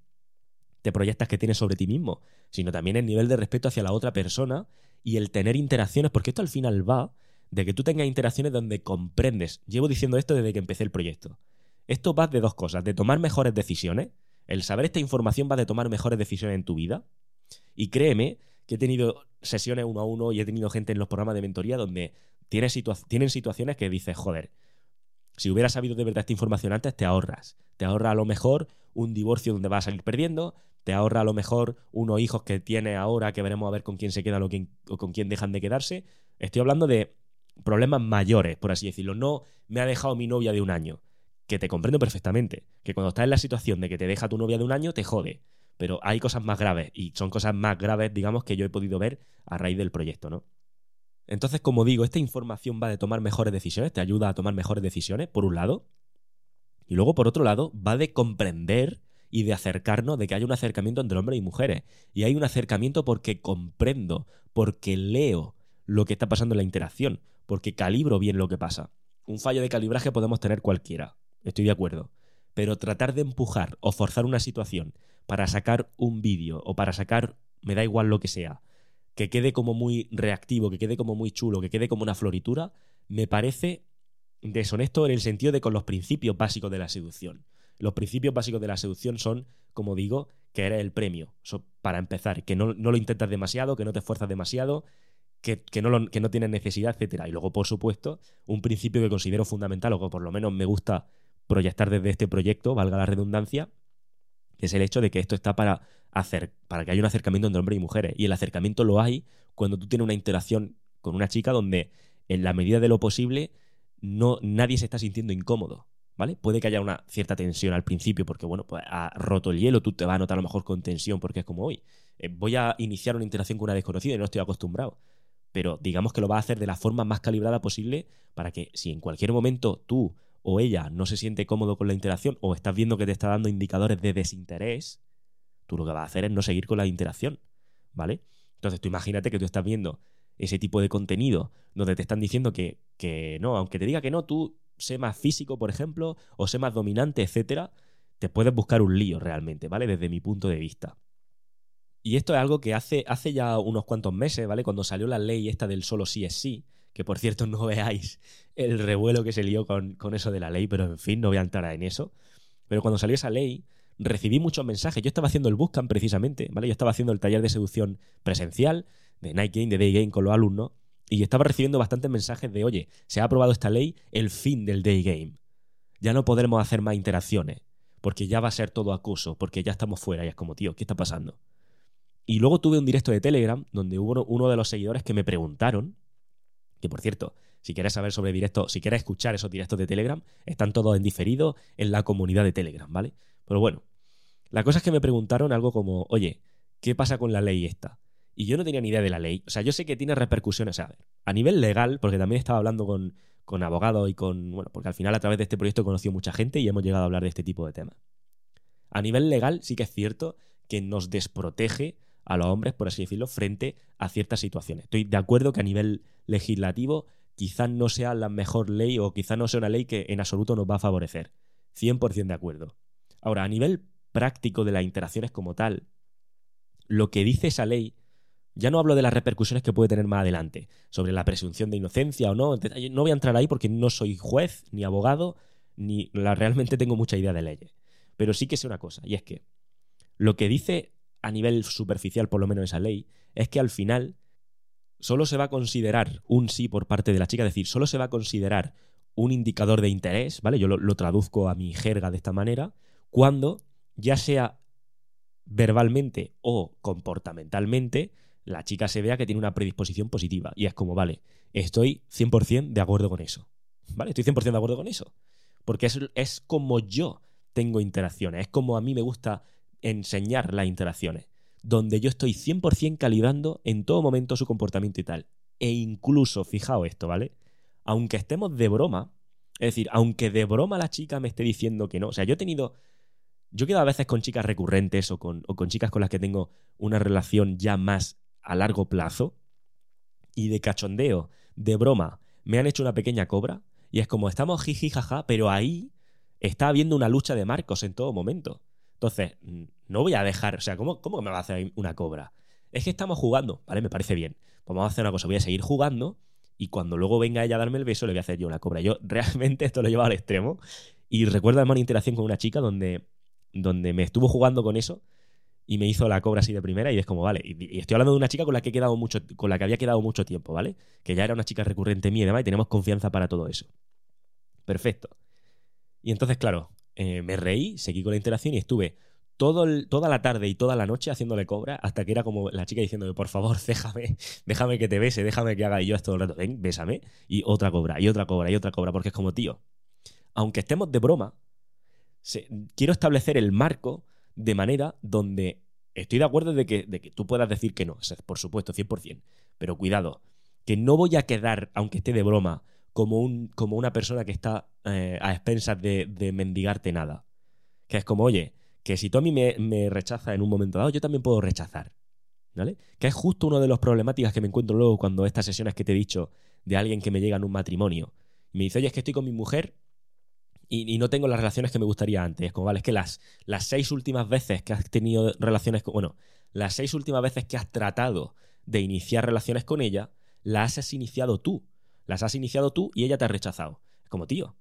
te proyectas que tienes sobre ti mismo, sino también el nivel de respeto hacia la otra persona y el tener interacciones, porque esto al final va de que tú tengas interacciones donde comprendes. Llevo diciendo esto desde que empecé el proyecto. Esto va de dos cosas, de tomar mejores decisiones. El saber esta información va de tomar mejores decisiones en tu vida. Y créeme que he tenido sesiones uno a uno y he tenido gente en los programas de mentoría donde tienen, tienen situaciones que dices, joder, si hubieras sabido de verdad esta información antes, te ahorras. Te ahorra a lo mejor un divorcio donde vas a salir perdiendo, te ahorra a lo mejor unos hijos que tiene ahora que veremos a ver con quién se quedan o con quién dejan de quedarse. Estoy hablando de problemas mayores, por así decirlo. No me ha dejado mi novia de un año que te comprendo perfectamente, que cuando estás en la situación de que te deja tu novia de un año, te jode. Pero hay cosas más graves, y son cosas más graves, digamos, que yo he podido ver a raíz del proyecto, ¿no? Entonces, como digo, esta información va de tomar mejores decisiones, te ayuda a tomar mejores decisiones, por un lado, y luego, por otro lado, va de comprender y de acercarnos, de que hay un acercamiento entre hombres y mujeres. Y hay un acercamiento porque comprendo, porque leo lo que está pasando en la interacción, porque calibro bien lo que pasa. Un fallo de calibraje podemos tener cualquiera, estoy de acuerdo. Pero tratar de empujar o forzar una situación para sacar un vídeo o para sacar, me da igual lo que sea, que quede como muy reactivo, que quede como muy chulo, que quede como una floritura, me parece deshonesto en el sentido de con los principios básicos de la seducción. Los principios básicos de la seducción son, como digo, que eres el premio. para empezar, que no, lo intentas demasiado, que no te esfuerzas demasiado, que, no que no tienes necesidad, etcétera. Y luego, por supuesto, un principio que considero fundamental, o que por lo menos me gusta proyectar desde este proyecto, valga la redundancia, es el hecho de que esto está para hacer, para que haya un acercamiento entre hombres y mujeres. Y el acercamiento lo hay cuando tú tienes una interacción con una chica donde, en la medida de lo posible, no, nadie se está sintiendo incómodo. ¿Vale? Puede que haya una cierta tensión al principio, porque bueno, pues ha roto el hielo, tú te vas a notar a lo mejor con tensión, porque es como hoy. Eh, voy a iniciar una interacción con una desconocida y no estoy acostumbrado pero digamos que lo va a hacer de la forma más calibrada posible para que si en cualquier momento tú o ella no se siente cómodo con la interacción o estás viendo que te está dando indicadores de desinterés, tú lo que vas a hacer es no seguir con la interacción, ¿vale? Entonces tú imagínate que tú estás viendo ese tipo de contenido donde te están diciendo que, que no, aunque te diga que no, tú sé más físico, por ejemplo, o sé más dominante, etcétera, te puedes buscar un lío realmente, ¿vale? Desde mi punto de vista. Y esto es algo que hace, hace ya unos cuantos meses, ¿vale? Cuando salió la ley esta del solo sí es sí, que por cierto no veáis el revuelo que se lió con, con eso de la ley, pero en fin, no voy a entrar en eso. Pero cuando salió esa ley, recibí muchos mensajes. Yo estaba haciendo el Bootcamp precisamente, ¿vale? Yo estaba haciendo el taller de seducción presencial, de Night Game, de Day Game con los alumnos, y estaba recibiendo bastantes mensajes de, oye, se ha aprobado esta ley, el fin del Day Game. Ya no podremos hacer más interacciones, porque ya va a ser todo acoso, porque ya estamos fuera, y es como, tío, ¿qué está pasando? Y luego tuve un directo de Telegram donde hubo uno de los seguidores que me preguntaron, que por cierto, si quieres saber sobre directo, si quieres escuchar esos directos de Telegram, están todos en diferido en la comunidad de Telegram, ¿vale? Pero bueno, la cosa es que me preguntaron algo como, oye, ¿qué pasa con la ley esta? Y yo no tenía ni idea de la ley. O sea, yo sé que tiene repercusiones, sea, a nivel legal, porque también estaba hablando con, con abogados y con. Bueno, porque al final a través de este proyecto he conocido mucha gente y hemos llegado a hablar de este tipo de temas. A nivel legal, sí que es cierto que nos desprotege a los hombres, por así decirlo, frente a ciertas situaciones. Estoy de acuerdo que a nivel legislativo quizás no sea la mejor ley o quizás no sea una ley que en absoluto nos va a favorecer. 100% de acuerdo. Ahora, a nivel práctico de las interacciones como tal, lo que dice esa ley, ya no hablo de las repercusiones que puede tener más adelante, sobre la presunción de inocencia o no, no voy a entrar ahí porque no soy juez, ni abogado, ni la, realmente tengo mucha idea de leyes. Pero sí que sé una cosa, y es que lo que dice a nivel superficial, por lo menos esa ley, es que al final solo se va a considerar un sí por parte de la chica, es decir, solo se va a considerar un indicador de interés, ¿vale? Yo lo, traduzco a mi jerga de esta manera, cuando ya sea verbalmente o comportamentalmente, la chica se vea que tiene una predisposición positiva. Y es como, vale, estoy 100% de acuerdo con eso. ¿Vale? Estoy 100% de acuerdo con eso. Porque es, es como yo tengo interacciones, es como a mí me gusta enseñar las interacciones donde yo estoy 100% calibrando en todo momento su comportamiento y tal. E incluso, fijaos esto, ¿vale? Aunque estemos de broma, es decir, aunque de broma la chica me esté diciendo que no, o sea, yo he tenido... Yo he quedado a veces con chicas recurrentes o con, o con chicas con las que tengo una relación ya más a largo plazo y de cachondeo, de broma, me han hecho una pequeña cobra y es como estamos jiji jaja, pero ahí está habiendo una lucha de marcos en todo momento. Entonces, no voy a dejar, o sea, ¿cómo, ¿cómo me va a hacer una cobra? Es que estamos jugando, ¿vale? Me parece bien. Pues vamos a hacer una cosa, voy a seguir jugando y cuando luego venga ella a darme el beso le voy a hacer yo una cobra. Yo realmente esto lo llevo al extremo y recuerdo además una interacción con una chica donde, donde me estuvo jugando con eso y me hizo la cobra así de primera y es como, vale, y, estoy hablando de una chica con la que he quedado mucho, con la que había quedado mucho tiempo, ¿vale? Que ya era una chica recurrente mía y demás y tenemos confianza para todo eso. Perfecto. Y entonces, claro, eh, me reí, seguí con la interacción y estuve todo toda la tarde y toda la noche haciéndole cobra hasta que era como la chica diciéndome, por favor, déjame, déjame que te bese, déjame que haga y yo esto el rato, ven, bésame, y otra cobra, y otra cobra, y otra cobra, porque es como, tío, aunque estemos de broma, quiero establecer el marco de manera donde estoy de acuerdo de que, de que tú puedas decir que no, por supuesto, 100%, pero cuidado, que no voy a quedar, aunque esté de broma, como, un, como una persona que está eh, a expensas de, mendigarte nada. Que es como, oye, que si mí me, me rechazas en un momento dado, yo también puedo rechazar. ¿Vale? Que es justo una de las problemáticas que me encuentro luego cuando estas sesiones que te he dicho de alguien que me llega en un matrimonio. Me dice, oye, es que estoy con mi mujer y, no tengo las relaciones que me gustaría antes. Es como, vale, es que las, las seis últimas veces que has tenido relaciones con. Bueno, las seis últimas veces que has tratado de iniciar relaciones con ella, las has iniciado tú. Las has iniciado tú y ella te ha rechazado. Como, tío,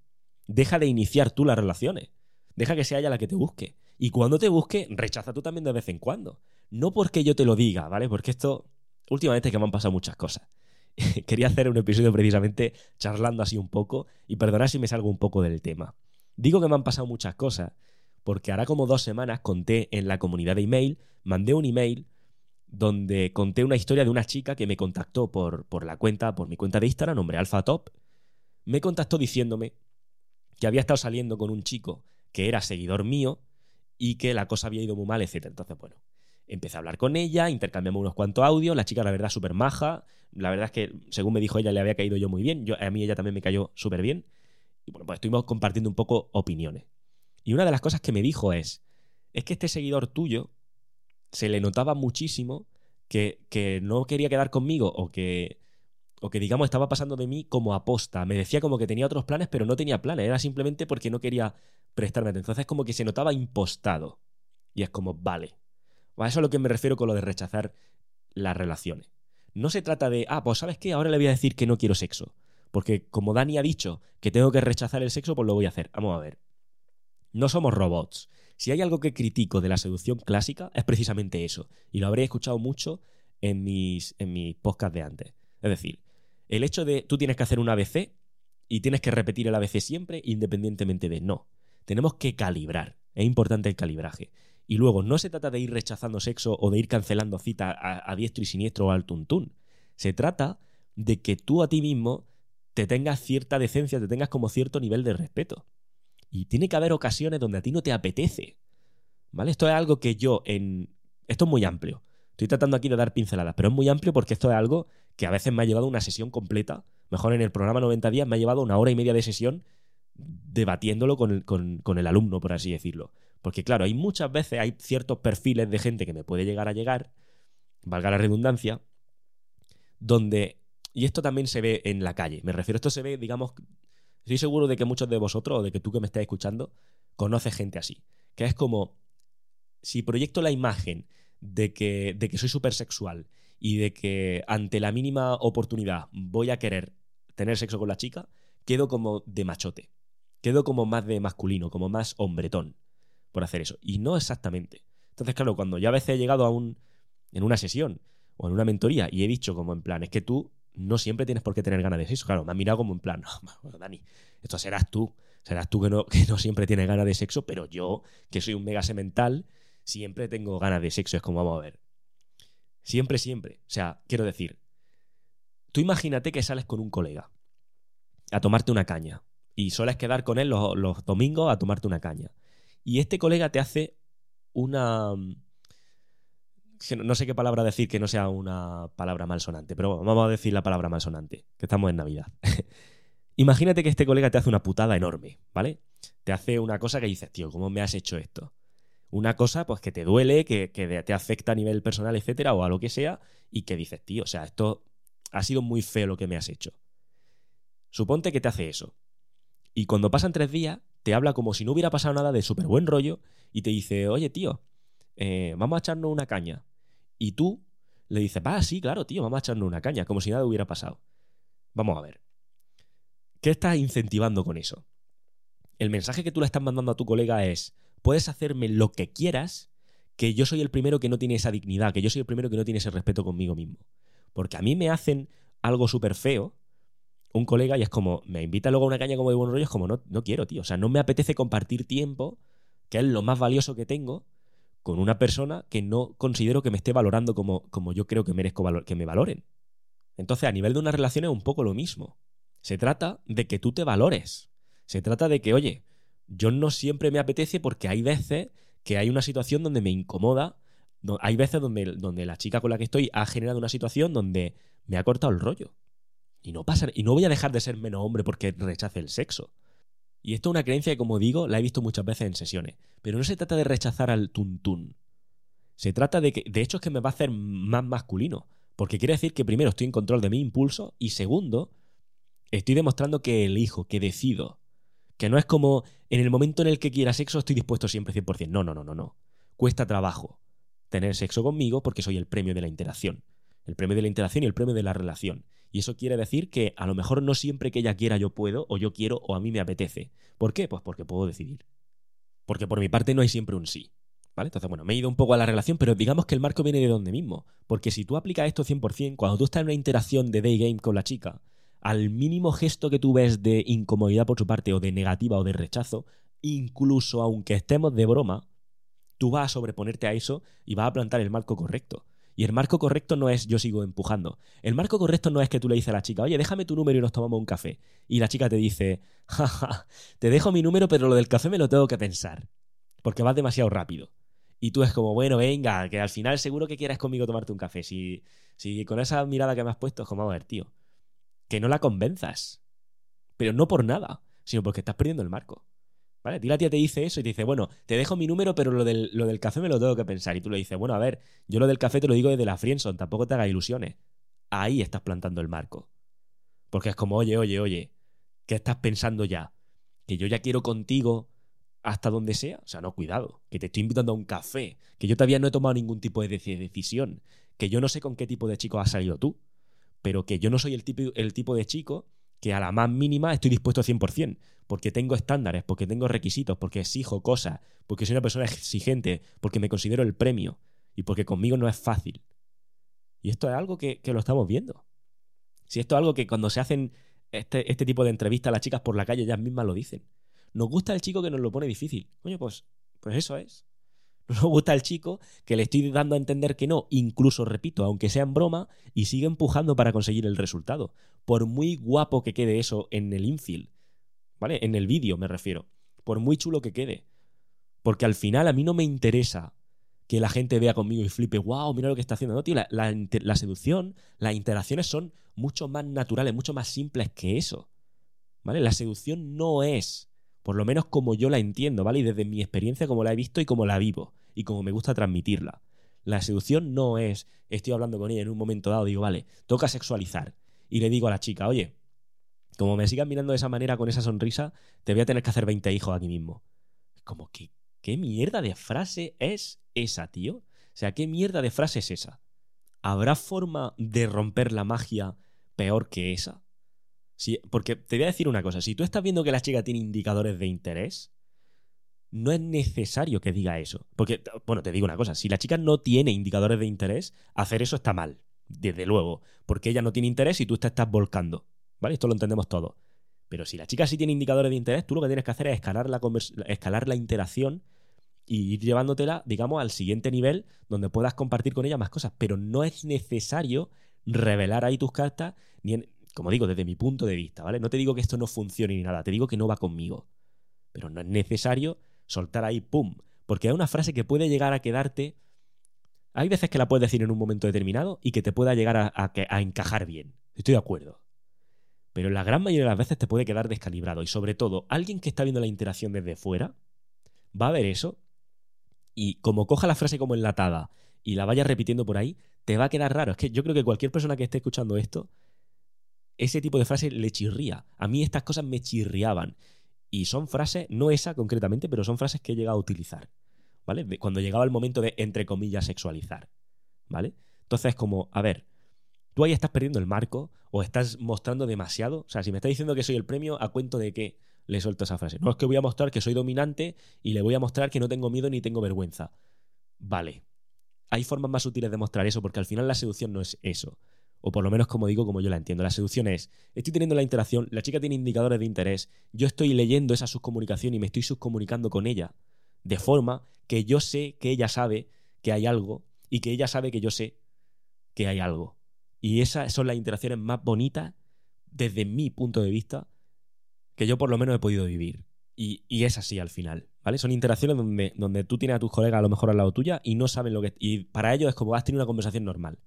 deja de iniciar tú las relaciones. Deja que sea ella la que te busque. Y cuando te busque, rechaza tú también de vez en cuando. No porque yo te lo diga, ¿vale? Porque esto, últimamente que me han pasado muchas cosas. Quería hacer un episodio precisamente charlando así un poco y perdonad si me salgo un poco del tema. Digo que me han pasado muchas cosas porque ahora como dos semanas conté en la comunidad de email, mandé un email donde conté una historia de una chica que me contactó por, por la cuenta, por mi cuenta de Instagram, nombre AlphaTop. Me contactó diciéndome que había estado saliendo con un chico que era seguidor mío y que la cosa había ido muy mal, etc. Entonces, bueno, empecé a hablar con ella, intercambiamos unos cuantos audios, la chica la verdad súper maja, la verdad es que según me dijo ella le había caído yo muy bien, yo, a mí ella también me cayó súper bien, y bueno, pues estuvimos compartiendo un poco opiniones. Y una de las cosas que me dijo es, es que este seguidor tuyo se le notaba muchísimo que, que no quería quedar conmigo o que, o que digamos estaba pasando de mí como aposta. Me decía como que tenía otros planes, pero no tenía planes. Era simplemente porque no quería prestarme atención. Entonces como que se notaba impostado. Y es como, vale. A eso es a lo que me refiero con lo de rechazar las relaciones. No se trata de, ah, pues sabes qué, ahora le voy a decir que no quiero sexo. Porque como Dani ha dicho que tengo que rechazar el sexo, pues lo voy a hacer. Vamos a ver. No somos robots. Si hay algo que critico de la seducción clásica, es precisamente eso. Y lo habré escuchado mucho en mis, en podcasts de antes. Es decir, el hecho de tú tienes que hacer un ABC y tienes que repetir el ABC siempre independientemente de no. Tenemos que calibrar. Es importante el calibraje. Y luego, no se trata de ir rechazando sexo o de ir cancelando cita a, diestro y siniestro o al tuntún. Se trata de que tú a ti mismo te tengas cierta decencia, te tengas como cierto nivel de respeto. Y tiene que haber ocasiones donde a ti no te apetece. ¿Vale? Esto es algo que yo en... Esto es muy amplio. Estoy tratando aquí de dar pinceladas, pero es muy amplio porque esto es algo que a veces me ha llevado una sesión completa. Mejor en el programa 90 días me ha llevado una hora y media de sesión debatiéndolo con el, con el alumno, por así decirlo. Porque claro, hay muchas veces, hay ciertos perfiles de gente que me puede llegar a llegar, valga la redundancia, donde, y esto también se ve en la calle, me refiero, esto se ve, digamos, estoy seguro de que muchos de vosotros o de que tú que me estás escuchando conoces gente así, que es como, si proyecto la imagen de que, de que soy súper sexual y de que ante la mínima oportunidad voy a querer tener sexo con la chica, quedo como de machote, quedo como más de masculino, como más hombretón por hacer eso. Y no exactamente. Entonces, claro, cuando ya a veces he llegado a un. en una sesión o en una mentoría y he dicho como en plan, es que tú no siempre tienes por qué tener ganas de sexo. Claro, me ha mirado como en plan, Dani, esto serás tú. Serás tú que no, que no siempre tienes ganas de sexo, pero yo, que soy un mega semental, siempre tengo ganas de sexo. Es como, vamos a ver. Siempre, siempre. O sea, quiero decir, tú imagínate que sales con un colega a tomarte una caña y sueles quedar con él los domingos a tomarte una caña. Y este colega te hace una... No sé qué palabra decir que no sea una palabra malsonante, pero vamos a decir la palabra malsonante, que estamos en Navidad. Imagínate que este colega te hace una putada enorme, ¿vale? Te hace una cosa que dices, tío, ¿cómo me has hecho esto? Una cosa, pues, que te duele, que, que te afecta a nivel personal, etcétera, o a lo que sea, y que dices, tío, o sea, esto ha sido muy feo lo que me has hecho. Suponte que te hace eso. Y cuando pasan tres días, te habla como si no hubiera pasado nada de súper buen rollo y te dice, oye, tío, eh, vamos a echarnos una caña. Y tú le dices, va, sí, claro, tío, vamos a echarnos una caña, como si nada hubiera pasado. Vamos a ver. ¿Qué estás incentivando con eso? El mensaje que tú le estás mandando a tu colega es, puedes hacerme lo que quieras, que yo soy el primero que no tiene esa dignidad, que yo soy el primero que no tiene ese respeto conmigo mismo. Porque a mí me hacen algo súper feo un colega y es como, me invita luego a una caña como de buen rollo, es como, no, no quiero, tío. O sea, no me apetece compartir tiempo, que es lo más valioso que tengo, con una persona que no considero que me esté valorando como, como yo creo que merezco que me valoren. Entonces, a nivel de una relación es un poco lo mismo. Se trata de que tú te valores. Se trata de que, oye, yo no siempre me apetece porque hay veces que hay una situación donde me incomoda. Hay veces donde, donde la chica con la que estoy ha generado una situación donde me ha cortado el rollo. Y no pasa, y no voy a dejar de ser menos hombre porque rechace el sexo. Y esto es una creencia que, como digo, la he visto muchas veces en sesiones. Pero no se trata de rechazar al tuntún. Se trata de que, de hecho, es que me va a hacer más masculino. Porque quiere decir que primero estoy en control de mi impulso y segundo, estoy demostrando que elijo, que decido. Que no es como en el momento en el que quiera sexo estoy dispuesto siempre 100%. No, no, no, no, no. Cuesta trabajo tener sexo conmigo porque soy el premio de la interacción. El premio de la interacción y el premio de la relación. Y eso quiere decir que a lo mejor no siempre que ella quiera yo puedo, o yo quiero, o a mí me apetece. ¿Por qué? Pues porque puedo decidir. Porque por mi parte no hay siempre un sí. ¿Vale? Entonces, bueno, me he ido un poco a la relación, pero digamos que el marco viene de donde mismo. Porque si tú aplicas esto 100%, cuando tú estás en una interacción de day game con la chica, al mínimo gesto que tú ves de incomodidad por su parte, o de negativa o de rechazo, incluso aunque estemos de broma, tú vas a sobreponerte a eso y vas a plantar el marco correcto. Y el marco correcto no es yo sigo empujando. El marco correcto no es que tú le dices a la chica, oye, déjame tu número y nos tomamos un café. Y la chica te dice, jaja, te dejo mi número, pero lo del café me lo tengo que pensar. Porque vas demasiado rápido. Y tú es como, bueno, venga, que al final seguro que quieras conmigo tomarte un café. Si, si con esa mirada que me has puesto, es como, a ver, tío, que no la convenzas. Pero no por nada, sino porque estás perdiendo el marco. ¿Vale? tía te dice eso y te dice, bueno, te dejo mi número, pero lo del, lo del café me lo tengo que pensar. Y tú le dices, bueno, a ver, yo lo del café te lo digo desde la Frienson, tampoco te hagas ilusiones. Ahí estás plantando el marco. Porque es como, oye, oye, oye, ¿qué estás pensando ya? Que yo ya quiero contigo hasta donde sea. O sea, no, cuidado, que te estoy invitando a un café, que yo todavía no he tomado ningún tipo de decisión, que yo no sé con qué tipo de chico has salido tú, pero que yo no soy el el tipo de chico que a la más mínima estoy dispuesto 100%, porque tengo estándares, porque tengo requisitos, porque exijo cosas, porque soy una persona exigente, porque me considero el premio y porque conmigo no es fácil. Y esto es algo que, lo estamos viendo. Si esto es algo que cuando se hacen este, este tipo de entrevistas a las chicas por la calle, ellas mismas lo dicen. Nos gusta el chico que nos lo pone difícil. Coño, pues, pues eso es. Nos gusta el chico que le estoy dando a entender que no, incluso repito, aunque sea en broma, y sigue empujando para conseguir el resultado. Por muy guapo que quede eso en el infield, ¿vale? En el vídeo me refiero. Por muy chulo que quede. Porque al final a mí no me interesa que la gente vea conmigo y flipe, wow, mira lo que está haciendo. No, tío, la, la, la seducción, las interacciones son mucho más naturales, mucho más simples que eso. ¿Vale? La seducción no es, por lo menos como yo la entiendo, ¿vale? Y desde mi experiencia como la he visto y como la vivo y como me gusta transmitirla. La seducción no es, estoy hablando con ella en un momento dado, digo, vale, toca sexualizar. Y le digo a la chica, oye, como me sigas mirando de esa manera con esa sonrisa, te voy a tener que hacer 20 hijos aquí mismo. Como que, ¿qué mierda de frase es esa, tío? O sea, ¿qué mierda de frase es esa? ¿Habrá forma de romper la magia peor que esa? Sí, porque te voy a decir una cosa, si tú estás viendo que la chica tiene indicadores de interés, no es necesario que diga eso. Porque, bueno, te digo una cosa, si la chica no tiene indicadores de interés, hacer eso está mal, desde luego, porque ella no tiene interés y tú te estás volcando, ¿vale? Esto lo entendemos todos. Pero si la chica sí tiene indicadores de interés, tú lo que tienes que hacer es escalar la, escalar la interacción y ir llevándotela, digamos, al siguiente nivel donde puedas compartir con ella más cosas. Pero no es necesario revelar ahí tus cartas, ni como digo, desde mi punto de vista, ¿vale? No te digo que esto no funcione ni nada, te digo que no va conmigo. Pero no es necesario soltar ahí, ¡pum! Porque es una frase que puede llegar a quedarte. Hay veces que la puedes decir en un momento determinado y que te pueda llegar a encajar bien. Estoy de acuerdo. Pero la gran mayoría de las veces te puede quedar descalibrado. Y sobre todo, alguien que está viendo la interacción desde fuera va a ver eso y como coja la frase como enlatada y la vaya repitiendo por ahí, te va a quedar raro. Es que yo creo que cualquier persona que esté escuchando esto, ese tipo de frase le chirría. A mí estas cosas me chirriaban. Y son frases, no esa concretamente, pero son frases que he llegado a utilizar, ¿vale? Cuando llegaba el momento de, entre comillas, sexualizar, ¿vale? Entonces, como, a ver, tú ahí estás perdiendo el marco o estás mostrando demasiado. O sea, si me estás diciendo que soy el premio, ¿a cuento de qué le suelto esa frase? No es que voy a mostrar que soy dominante y le voy a mostrar que no tengo miedo ni tengo vergüenza. Vale. Hay formas más útiles de mostrar eso porque al final la seducción no es eso. O por lo menos como digo, como yo la entiendo. La seducción es, estoy teniendo la interacción, la chica tiene indicadores de interés, yo estoy leyendo esa subcomunicación y me estoy subcomunicando con ella. De forma que yo sé que ella sabe que hay algo y que ella sabe que yo sé que hay algo. Y esas son las interacciones más bonitas desde mi punto de vista que yo por lo menos he podido vivir. Y, y, es así al final, ¿vale? Son interacciones donde, donde tú tienes a tus colegas a lo mejor al lado tuya y no saben lo que... Y para ellos es como has tenido una conversación normal.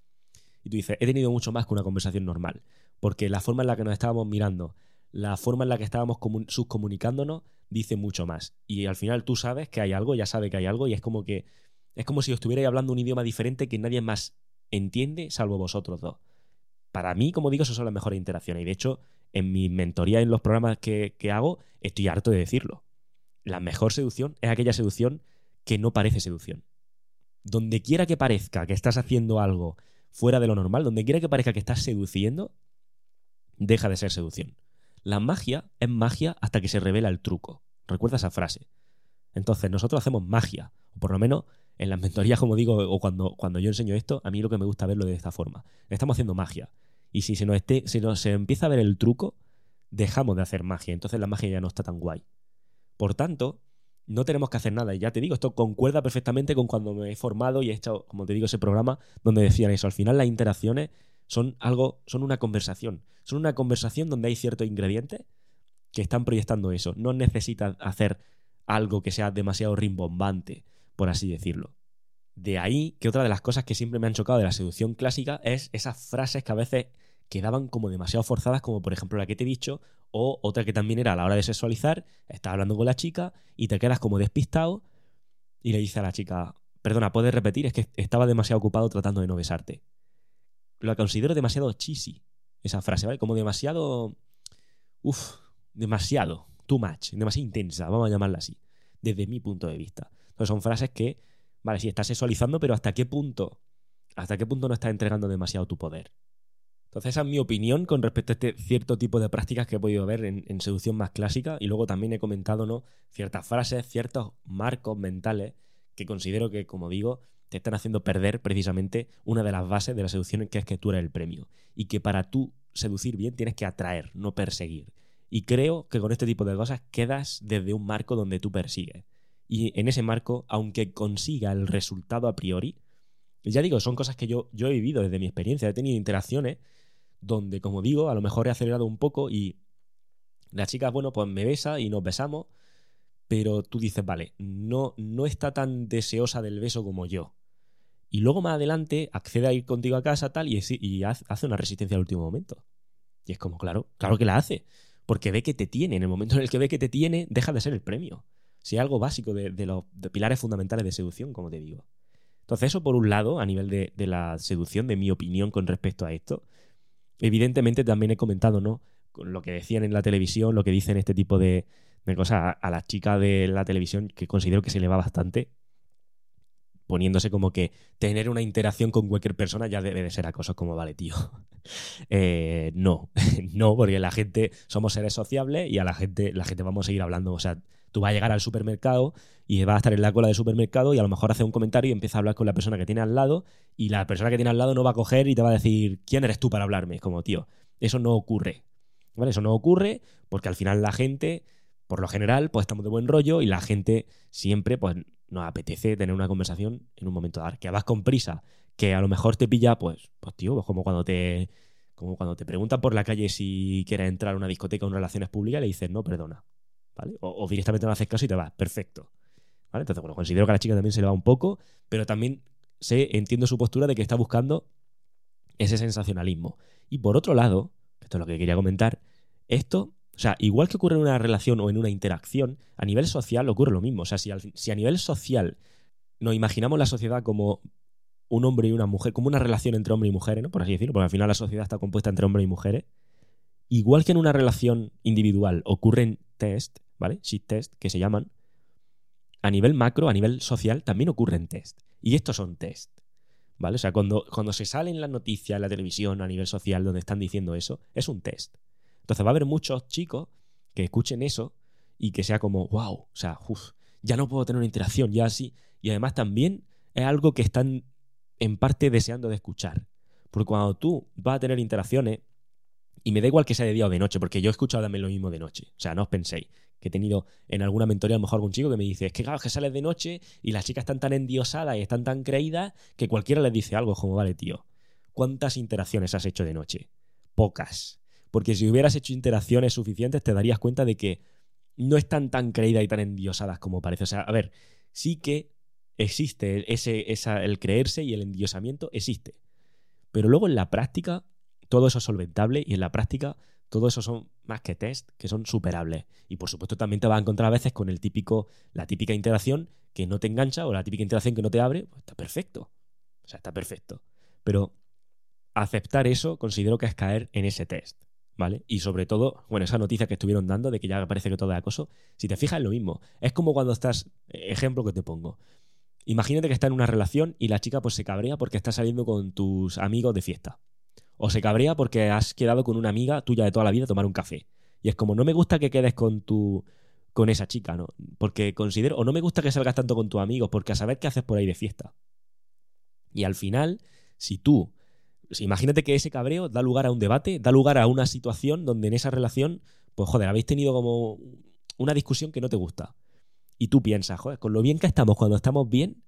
Y tú dices, he tenido mucho más que una conversación normal. Porque la forma en la que nos estábamos mirando, la forma en la que estábamos subcomunicándonos, dice mucho más. Y al final tú sabes que hay algo, ya sabe que hay algo, y es como que. Es como si estuvierais hablando un idioma diferente que nadie más entiende, salvo vosotros dos. Para mí, como digo, esas son las mejores interacciones. Y de hecho, en mi mentoría, en los programas que, que hago, estoy harto de decirlo. La mejor seducción es aquella seducción que no parece seducción. Donde quiera que parezca que estás haciendo algo fuera de lo normal, donde quiera que parezca que estás seduciendo, deja de ser seducción. La magia es magia hasta que se revela el truco. Recuerda esa frase. Entonces, nosotros hacemos magia, o por lo menos en las mentorías, como digo, o cuando, cuando yo enseño esto, a mí lo que me gusta verlo de esta forma. Estamos haciendo magia. Y si se nos, esté, si se empieza a ver el truco, dejamos de hacer magia. Entonces la magia ya no está tan guay. Por tanto, no tenemos que hacer nada. Y ya te digo, esto concuerda perfectamente con cuando me he formado y he hecho, como te digo, ese programa donde decían eso. Al final las interacciones son algo, son una conversación. Son una conversación donde hay ciertos ingredientes que están proyectando eso. No necesitas hacer algo que sea demasiado rimbombante, por así decirlo. De ahí que otra de las cosas que siempre me han chocado de la seducción clásica es esas frases que a veces quedaban como demasiado forzadas, como por ejemplo la que te he dicho, o otra que también era a la hora de sexualizar, estás hablando con la chica y te quedas como despistado y le dice a la chica, perdona, ¿puedes repetir? Es que estaba demasiado ocupado tratando de no besarte. Lo considero demasiado cheesy, esa frase, ¿vale? Como demasiado... Uf, demasiado, too much, demasiado intensa, vamos a llamarla así, desde mi punto de vista. Entonces son frases que, vale, sí, estás sexualizando, pero ¿hasta qué punto? ¿Hasta qué punto no estás entregando demasiado tu poder? Entonces, esa es mi opinión con respecto a este cierto tipo de prácticas que he podido ver en, seducción más clásica. Y luego también he comentado ¿no? ciertas frases, ciertos marcos mentales que considero que, como digo, te están haciendo perder precisamente una de las bases de la seducción, que es que tú eres el premio. Y que para tú seducir bien tienes que atraer, no perseguir. Y creo que con este tipo de cosas quedas desde un marco donde tú persigues. Y en ese marco, aunque consiga el resultado a priori, ya digo, son cosas que yo, yo he vivido desde mi experiencia, he tenido interacciones donde, como digo, a lo mejor he acelerado un poco y la chica, bueno, pues me besa y nos besamos, pero tú dices, vale, no, no está tan deseosa del beso como yo. Y luego más adelante accede a ir contigo a casa tal y, y hace una resistencia al último momento. Y es como, claro, claro que la hace. Porque ve que te tiene. En el momento en el que ve que te tiene, deja de ser el premio. Si es algo básico de, los pilares fundamentales de seducción, como te digo. Entonces, eso por un lado, a nivel de, la seducción, de mi opinión con respecto a esto. Evidentemente también he comentado, ¿no? Con lo que decían en la televisión, lo que dicen este tipo de, cosas a, a la chica de la televisión, que considero que se le va bastante, poniéndose como que tener una interacción con cualquier persona ya debe de ser acoso, como vale, tío. Eh, no, no, porque la gente somos seres sociables y a la gente, la gente vamos a seguir hablando. O sea, tú vas a llegar al supermercado y vas a estar en la cola del supermercado y a lo mejor hace un comentario y empieza a hablar con la persona que tiene al lado y la persona que tiene al lado no va a coger y te va a decir, ¿quién eres tú para hablarme? Como, tío, eso no ocurre. ¿Vale? Eso no ocurre porque al final la gente, por lo general, pues estamos de buen rollo y la gente siempre, pues nos apetece tener una conversación en un momento dado. Que vas con prisa, que a lo mejor te pilla, pues, pues tío, pues como cuando te como cuando te preguntan por la calle si quieres entrar a una discoteca o en relaciones públicas le dices, no, perdona. ¿Vale? O, directamente no haces caso y te vas. Perfecto. Entonces, bueno, considero que a la chica también se le va un poco, pero también sé, entiendo su postura de que está buscando ese sensacionalismo. Y por otro lado, esto es lo que quería comentar, esto o sea, igual que ocurre en una relación o en una interacción, a nivel social ocurre lo mismo. O sea, si, a nivel social nos imaginamos la sociedad como un hombre y una mujer, como una relación entre hombre y mujeres, ¿no? Por así decirlo, porque al final la sociedad está compuesta entre hombres y mujeres. Igual que en una relación individual ocurren test, ¿vale? Shit test, que se llaman. A nivel macro, a nivel social, también ocurren test. Y estos son test. ¿Vale? O sea, cuando, cuando se sale en las noticias, en la televisión, a nivel social, donde están diciendo eso, es un test. Entonces va a haber muchos chicos que escuchen eso y que sea como, wow, o sea, ya no puedo tener una interacción, ya así. Y además también es algo que están en parte deseando de escuchar. Porque cuando tú vas a tener interacciones, y me da igual que sea de día o de noche, porque yo he escuchado también lo mismo de noche. O sea, no os penséis que he tenido en alguna mentoría a lo mejor algún chico que me dice, es que claro, que sales de noche y las chicas están tan endiosadas y están tan creídas que cualquiera les dice algo, como vale, tío, ¿cuántas interacciones has hecho de noche? Pocas. Porque si hubieras hecho interacciones suficientes, te darías cuenta de que no están tan creídas y tan endiosadas como parece. O sea, a ver, sí que existe ese, esa, el creerse y el endiosamiento, existe. Pero luego en la práctica, todo eso es solventable y en la práctica todo eso son más que test, que son superables. Y por supuesto también te vas a encontrar a veces con el típico, la típica interacción que no te engancha o la típica interacción que no te abre, pues está perfecto. O sea, está perfecto. Pero aceptar eso considero que es caer en ese test. ¿vale? Y sobre todo, bueno, esa noticia que estuvieron dando de que ya parece que todo es acoso, si te fijas es lo mismo. Es como cuando estás, ejemplo que te pongo. Imagínate que estás en una relación y la chica pues se cabrea porque está saliendo con tus amigos de fiesta. O se cabrea porque has quedado con una amiga tuya de toda la vida a tomar un café. Y es como, no me gusta que quedes con tu con esa chica, ¿no? Porque considero, o no me gusta que salgas tanto con tus amigos, porque a saber qué haces por ahí de fiesta. Y al final, si tú imagínate que ese cabreo da lugar a un debate, da lugar a una situación donde en esa relación, pues joder, habéis tenido como una discusión que no te gusta. Y tú piensas, joder, con lo bien que estamos cuando estamos bien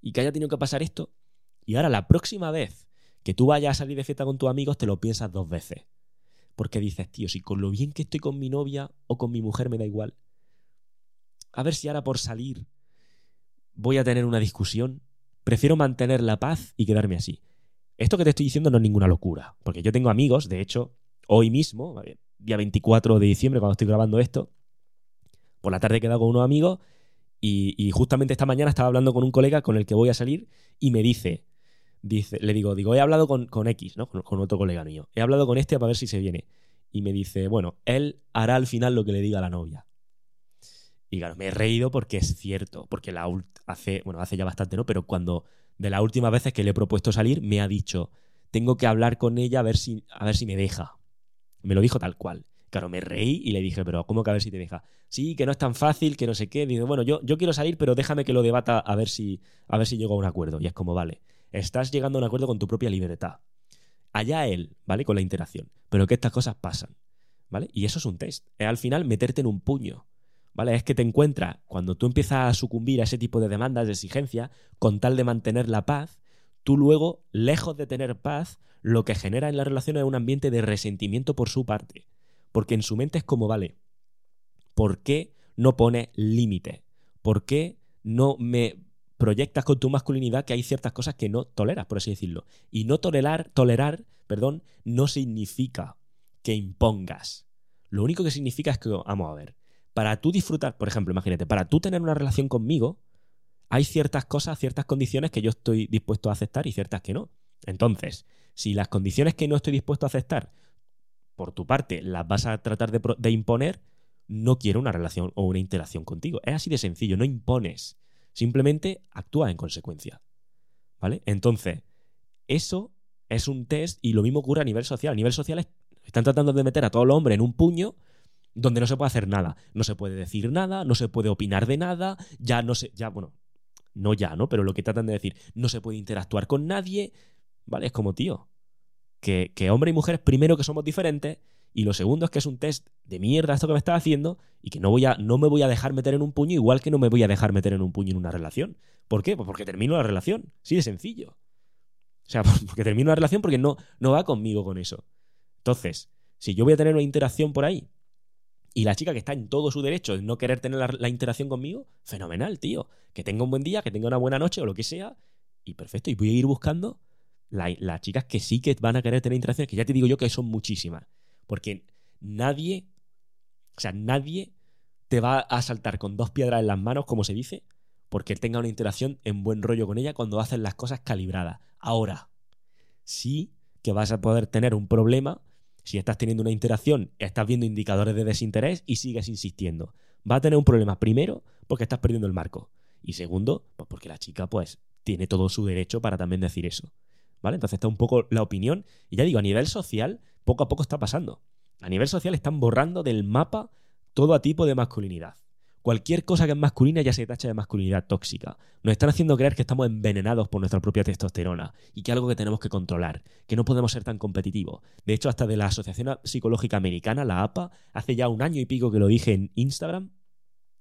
y que haya tenido que pasar esto, y ahora la próxima vez que tú vayas a salir de fiesta con tus amigos, te lo piensas dos veces. Porque dices, tío, si con lo bien que estoy con mi novia o con mi mujer me da igual, a ver si ahora por salir voy a tener una discusión, prefiero mantener la paz y quedarme así. Esto que te estoy diciendo no es ninguna locura, porque yo tengo amigos, de hecho, hoy mismo, día 24 de diciembre, cuando estoy grabando esto, por la tarde he quedado con unos amigos y, justamente esta mañana estaba hablando con un colega con el que voy a salir y me dice, le digo, digo, he hablado con, X, ¿no? Con, con, otro colega mío. He hablado con este a ver si se viene. Y me dice, bueno, él hará al final lo que le diga a la novia. Y claro, me he reído porque es cierto, porque la hace, bueno, hace ya bastante, ¿no? Pero cuando de las últimas veces que le he propuesto salir, me ha dicho, tengo que hablar con ella a ver si, a ver si me deja. Me lo dijo tal cual. Claro, me reí y le dije, pero ¿cómo que a ver si te deja? Sí, que no es tan fácil, que no sé qué. Dice, bueno, yo, yo quiero salir, pero déjame que lo debata a ver si, a ver si llego a un acuerdo. Y es como, vale, estás llegando a un acuerdo con tu propia libertad. Allá él, ¿vale? Con la interacción. Pero que estas cosas pasan, ¿vale? Y eso es un test. Es al final meterte en un puño. ¿vale? Es que te encuentras, cuando tú empiezas a sucumbir a ese tipo de demandas, de exigencias, con tal de mantener la paz, tú luego, lejos de tener paz, lo que genera en la relación es un ambiente de resentimiento por su parte. Porque en su mente es como, vale, ¿por qué no pones límites? ¿Por qué no me proyectas con tu masculinidad que hay ciertas cosas que no toleras, por así decirlo? Y no tolerar, tolerar, perdón, no significa que impongas. Lo único que significa es que, vamos a ver, para tú disfrutar, por ejemplo, imagínate, para tú tener una relación conmigo, hay ciertas cosas, ciertas condiciones que yo estoy dispuesto a aceptar y ciertas que no. Entonces, si las condiciones que no estoy dispuesto a aceptar, por tu parte, las vas a tratar de, imponer, no quiero una relación o una interacción contigo. Es así de sencillo, no impones. Simplemente actúa en consecuencia. ¿Vale? Entonces, eso es un test y lo mismo ocurre a nivel social. A nivel social están tratando de meter a todo el hombre en un puño donde no se puede hacer nada. No se puede decir nada, no se puede opinar de nada, ya no se. Ya, bueno, no ya, ¿no? Pero lo que tratan de decir, no se puede interactuar con nadie. ¿Vale? Es como, tío. Que, que hombre y mujer, primero que somos diferentes. Y lo segundo es que es un test de mierda esto que me estás haciendo y que no, voy a, no me voy a dejar meter en un puño igual que no me voy a dejar meter en un puño en una relación. ¿Por qué? Pues porque termino la relación. Sí, de sencillo. O sea, porque termino la relación porque no, no va conmigo con eso. Entonces, si yo voy a tener una interacción por ahí y la chica que está en todo su derecho de no querer tener la, interacción conmigo, fenomenal, tío. Que tenga un buen día, que tenga una buena noche o lo que sea. Y perfecto. Y voy a ir buscando las chicas que sí que van a querer tener interacciones, que ya te digo yo que son muchísimas. Porque nadie, o sea, nadie te va a saltar con dos piedras en las manos, como se dice, porque tenga una interacción en buen rollo con ella cuando hacen las cosas calibradas. Ahora, sí que vas a poder tener un problema si estás teniendo una interacción, estás viendo indicadores de desinterés y sigues insistiendo. Va a tener un problema, primero, porque estás perdiendo el marco. Y segundo, pues porque la chica, pues, tiene todo su derecho para también decir eso. ¿Vale? Entonces está un poco la opinión. Y ya digo, a nivel social, poco a poco está pasando. A nivel social están borrando del mapa todo tipo de masculinidad. Cualquier cosa que es masculina ya se tacha de masculinidad tóxica. Nos están haciendo creer que estamos envenenados por nuestra propia testosterona y que es algo que tenemos que controlar, que no podemos ser tan competitivos. De hecho, hasta de la Asociación Psicológica Americana, la APA, hace ya un año y pico que lo dije en Instagram,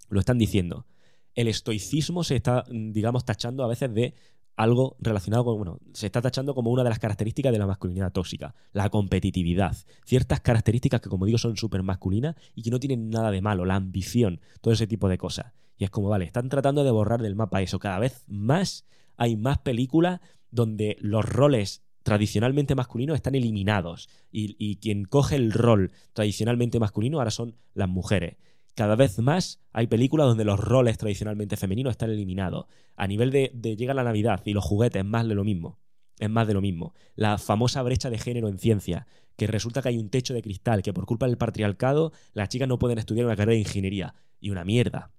lo están diciendo. El estoicismo se está, digamos, tachando a veces de algo relacionado con, bueno, se está tachando como una de las características de la masculinidad tóxica, la competitividad. Ciertas características que, como digo, son súper masculinas y que no tienen nada de malo, la ambición, todo ese tipo de cosas. Y es como, vale, están tratando de borrar del mapa eso. Cada vez más hay más películas donde los roles tradicionalmente masculinos están eliminados y, y quien coge el rol tradicionalmente masculino ahora son las mujeres cada vez más hay películas donde los roles tradicionalmente femeninos están eliminados. A nivel de, llega la Navidad y los juguetes, es más de lo mismo. Es más de lo mismo. La famosa brecha de género en ciencia, que resulta que hay un techo de cristal, que por culpa del patriarcado las chicas no pueden estudiar una carrera de ingeniería. Y una mierda.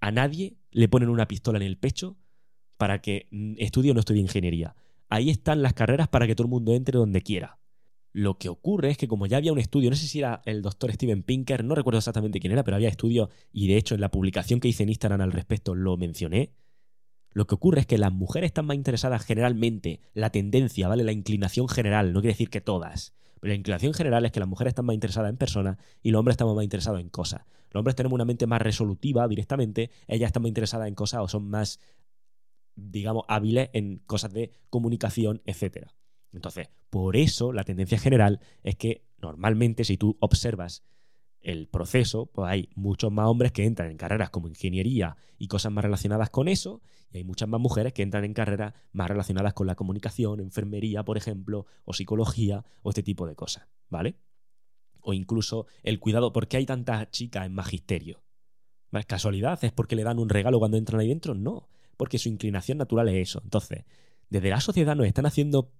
A nadie le ponen una pistola en el pecho para que mm, estudie o no estudie ingeniería. Ahí están las carreras para que todo el mundo entre donde quiera. Lo que ocurre es que como ya había un estudio, no sé si era el doctor Steven Pinker, no recuerdo exactamente quién era, pero había estudio y de hecho en la publicación que hice en Instagram al respecto lo mencioné. Lo que ocurre es que las mujeres están más interesadas generalmente, la tendencia, ¿vale? La inclinación general, no quiere decir que todas, pero la inclinación general es que las mujeres están más interesadas en personas y los hombres estamos más interesados en cosas. Los hombres tenemos una mente más resolutiva directamente, ellas están más interesadas en cosas o son más, digamos, hábiles en cosas de comunicación, etcétera. Entonces, por eso la tendencia general es que normalmente si tú observas el proceso, pues hay muchos más hombres que entran en carreras como ingeniería y cosas más relacionadas con eso, y hay muchas más mujeres que entran en carreras más relacionadas con la comunicación, enfermería, por ejemplo, o psicología, o este tipo de cosas, ¿vale? O incluso el cuidado, ¿por qué hay tantas chicas en magisterio? ¿Es casualidad? ¿Es porque le dan un regalo cuando entran ahí dentro? No, porque su inclinación natural es eso. Entonces, desde la sociedad nos están haciendo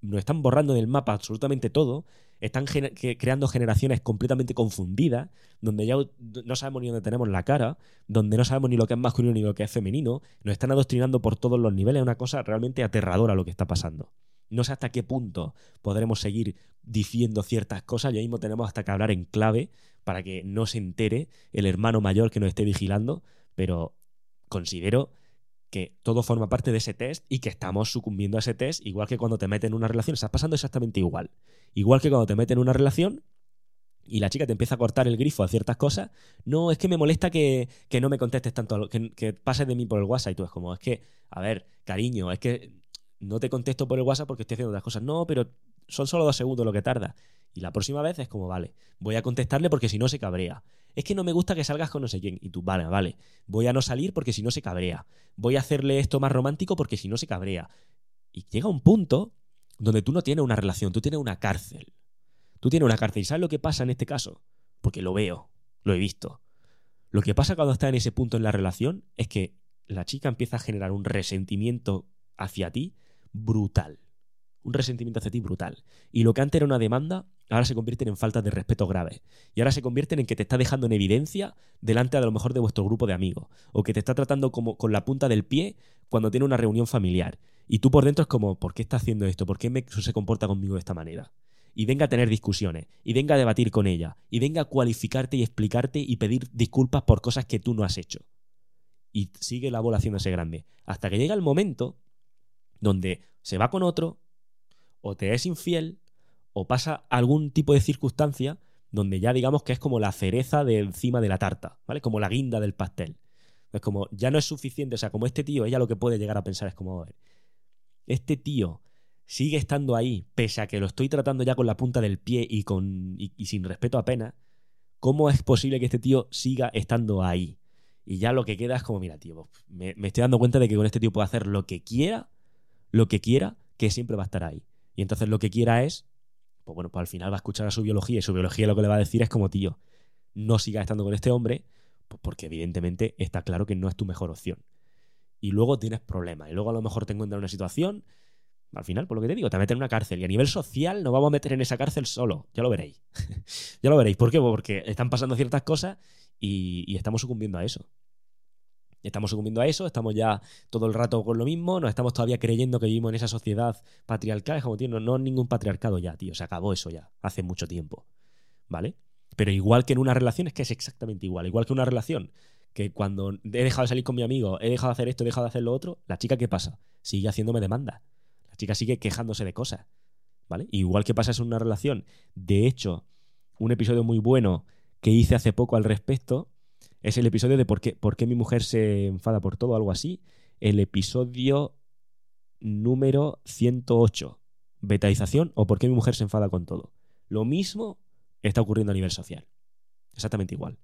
nos están borrando del mapa absolutamente todo, están creando generaciones completamente confundidas, donde ya no sabemos ni dónde tenemos la cara, donde no sabemos ni lo que es masculino ni lo que es femenino, nos están adoctrinando por todos los niveles, es una cosa realmente aterradora lo que está pasando. No sé hasta qué punto podremos seguir diciendo ciertas cosas, ya mismo tenemos hasta que hablar en clave para que no se entere el hermano mayor que nos esté vigilando, pero considero que todo forma parte de ese test y que estamos sucumbiendo a ese test, igual que cuando te meten en una relación, estás pasando exactamente igual. Igual que cuando te meten en una relación y la chica te empieza a cortar el grifo a ciertas cosas, no, es que me molesta que, no me contestes tanto, que, que pases de mí por el WhatsApp y tú es como, es que, a ver, cariño, es que no te contesto por el WhatsApp porque estoy haciendo otras cosas. No, pero son solo dos segundos lo que tarda. Y la próxima vez es como, vale, voy a contestarle porque si no se cabrea. Es que no me gusta que salgas con no sé quién. Y tú, vale, vale, voy a no salir porque si no se cabrea. Voy a hacerle esto más romántico porque si no se cabrea. Y llega un punto donde tú no tienes una relación, tú tienes una cárcel. Tú tienes una cárcel. ¿Y sabes lo que pasa en este caso? Porque lo veo, lo he visto. Lo que pasa cuando estás en ese punto en la relación es que la chica empieza a generar un resentimiento hacia ti brutal. Un resentimiento hacia ti brutal. Y lo que antes era una demanda, ahora se convierten en faltas de respeto graves. Y ahora se convierten en que te está dejando en evidencia delante a lo mejor de vuestro grupo de amigos. O que te está tratando como con la punta del pie cuando tiene una reunión familiar. Y tú por dentro es como, ¿por qué está haciendo esto? ¿Por qué se comporta conmigo de esta manera? Y venga a tener discusiones, y venga a debatir con ella, y venga a cualificarte y explicarte y pedir disculpas por cosas que tú no has hecho. Y sigue la bola haciéndose grande. Hasta que llega el momento donde se va con otro, o te es infiel, o pasa algún tipo de circunstancia donde ya digamos que es como la cereza de encima de la tarta, ¿vale? Como la guinda del pastel. Es como, ya no es suficiente, o sea, como este tío, ella lo que puede llegar a pensar es como, este tío sigue estando ahí, pese a que lo estoy tratando ya con la punta del pie y, con, y, sin respeto apenas, ¿cómo es posible que este tío siga estando ahí? Y ya lo que queda es como, mira, tío, me, me estoy dando cuenta de que con este tío puedo hacer lo que quiera, lo que quiera, que siempre va a estar ahí. Y entonces lo que quiera es, pues bueno, pues al final va a escuchar a su biología y su biología lo que le va a decir es como, tío, no sigas estando con este hombre, pues porque evidentemente está claro que no es tu mejor opción y luego tienes problemas. Y luego a lo mejor te encuentras en una situación, al final, por lo que te digo, te meten en una cárcel. Y a nivel social nos vamos a meter en esa cárcel solo. Ya lo veréis. ya lo veréis. ¿Por qué? Porque están pasando ciertas cosas y, estamos sucumbiendo a eso. Estamos sucumbiendo a eso, estamos ya todo el rato con lo mismo, nos estamos todavía creyendo que vivimos en esa sociedad patriarcal. Es como, tío, no, no ningún patriarcado ya, tío. Se acabó eso ya, hace mucho tiempo. ¿Vale? Pero igual que en una relación es que es exactamente igual. Igual que una relación que cuando he dejado de salir con mi amigo, he dejado de hacer esto, he dejado de hacer lo otro, la chica, ¿qué pasa? Sigue haciéndome demanda. La chica sigue quejándose de cosas. ¿Vale? Igual que pasa en una relación. De hecho, un episodio muy bueno que hice hace poco al respecto es el episodio de por qué, por qué mi mujer se enfada por todo, algo así. El episodio número 108. Betaización o por qué mi mujer se enfada con todo. Lo mismo está ocurriendo a nivel social. Exactamente igual.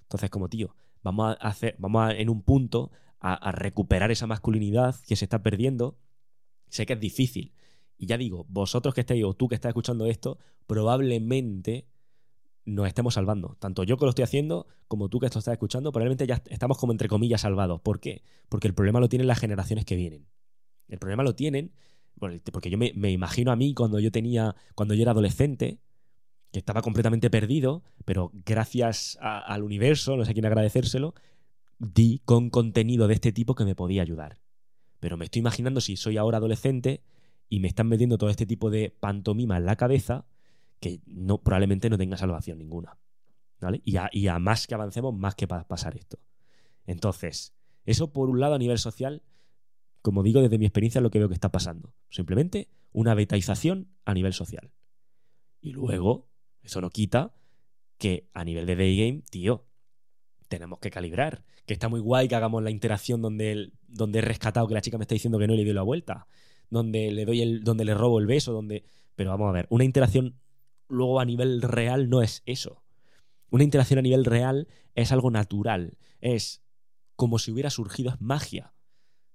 Entonces, como tío, vamos a hacer, vamos en un punto a, recuperar esa masculinidad que se está perdiendo. Sé que es difícil. Y ya digo, vosotros que estáis o tú que estás escuchando esto, probablemente nos estemos salvando. Tanto yo que lo estoy haciendo como tú que esto estás escuchando, probablemente ya estamos como entre comillas salvados. ¿Por qué? Porque el problema lo tienen las generaciones que vienen. El problema lo tienen, porque yo me, imagino a mí cuando yo tenía, cuando yo era adolescente, que estaba completamente perdido, pero gracias al universo, no sé quién agradecérselo, di con contenido de este tipo que me podía ayudar. Pero me estoy imaginando si soy ahora adolescente y me están metiendo todo este tipo de pantomima en la cabeza, que no, probablemente no tenga salvación ninguna. ¿Vale? Y a, más que avancemos, más que para pasar esto. Entonces, eso por un lado a nivel social, como digo desde mi experiencia, es lo que veo que está pasando. Simplemente una betaización a nivel social. Y luego, eso no quita que a nivel de day game, tío, tenemos que calibrar. Que está muy guay que hagamos la interacción donde, donde he rescatado que la chica me está diciendo que no le doy la vuelta. Donde le doy el, donde le robo el beso, donde. Pero vamos a ver, una interacción luego a nivel real no es eso. Una interacción a nivel real es algo natural. Es como si hubiera surgido, es magia.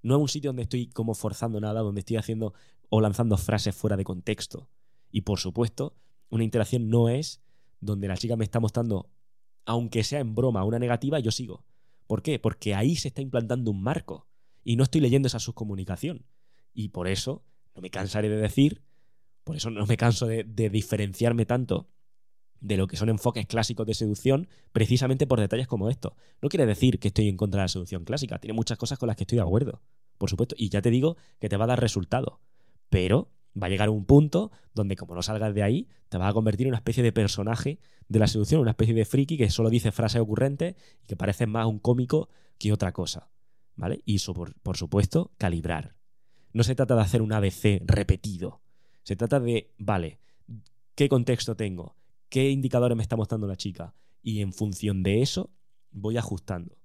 No es un sitio donde estoy como forzando nada, donde estoy haciendo o lanzando frases fuera de contexto. Y por supuesto, una interacción no es donde la chica me está mostrando, aunque sea en broma, una negativa, yo sigo. ¿Por qué? Porque ahí se está implantando un marco y no estoy leyendo esa subcomunicación. Y por eso no me cansaré de decir, por eso no me canso de, diferenciarme tanto de lo que son enfoques clásicos de seducción, precisamente por detalles como esto. No quiere decir que estoy en contra de la seducción clásica, tiene muchas cosas con las que estoy de acuerdo, por supuesto, y ya te digo que te va a dar resultado, pero va a llegar un punto donde como no salgas de ahí, te vas a convertir en una especie de personaje de la seducción, una especie de friki que solo dice frases ocurrentes y que parece más un cómico que otra cosa. ¿Vale? Y eso, por, por supuesto, calibrar. No se trata de hacer un ABC repetido. Se trata de, vale, ¿qué contexto tengo? ¿Qué indicadores me está mostrando la chica? Y en función de eso, voy ajustando.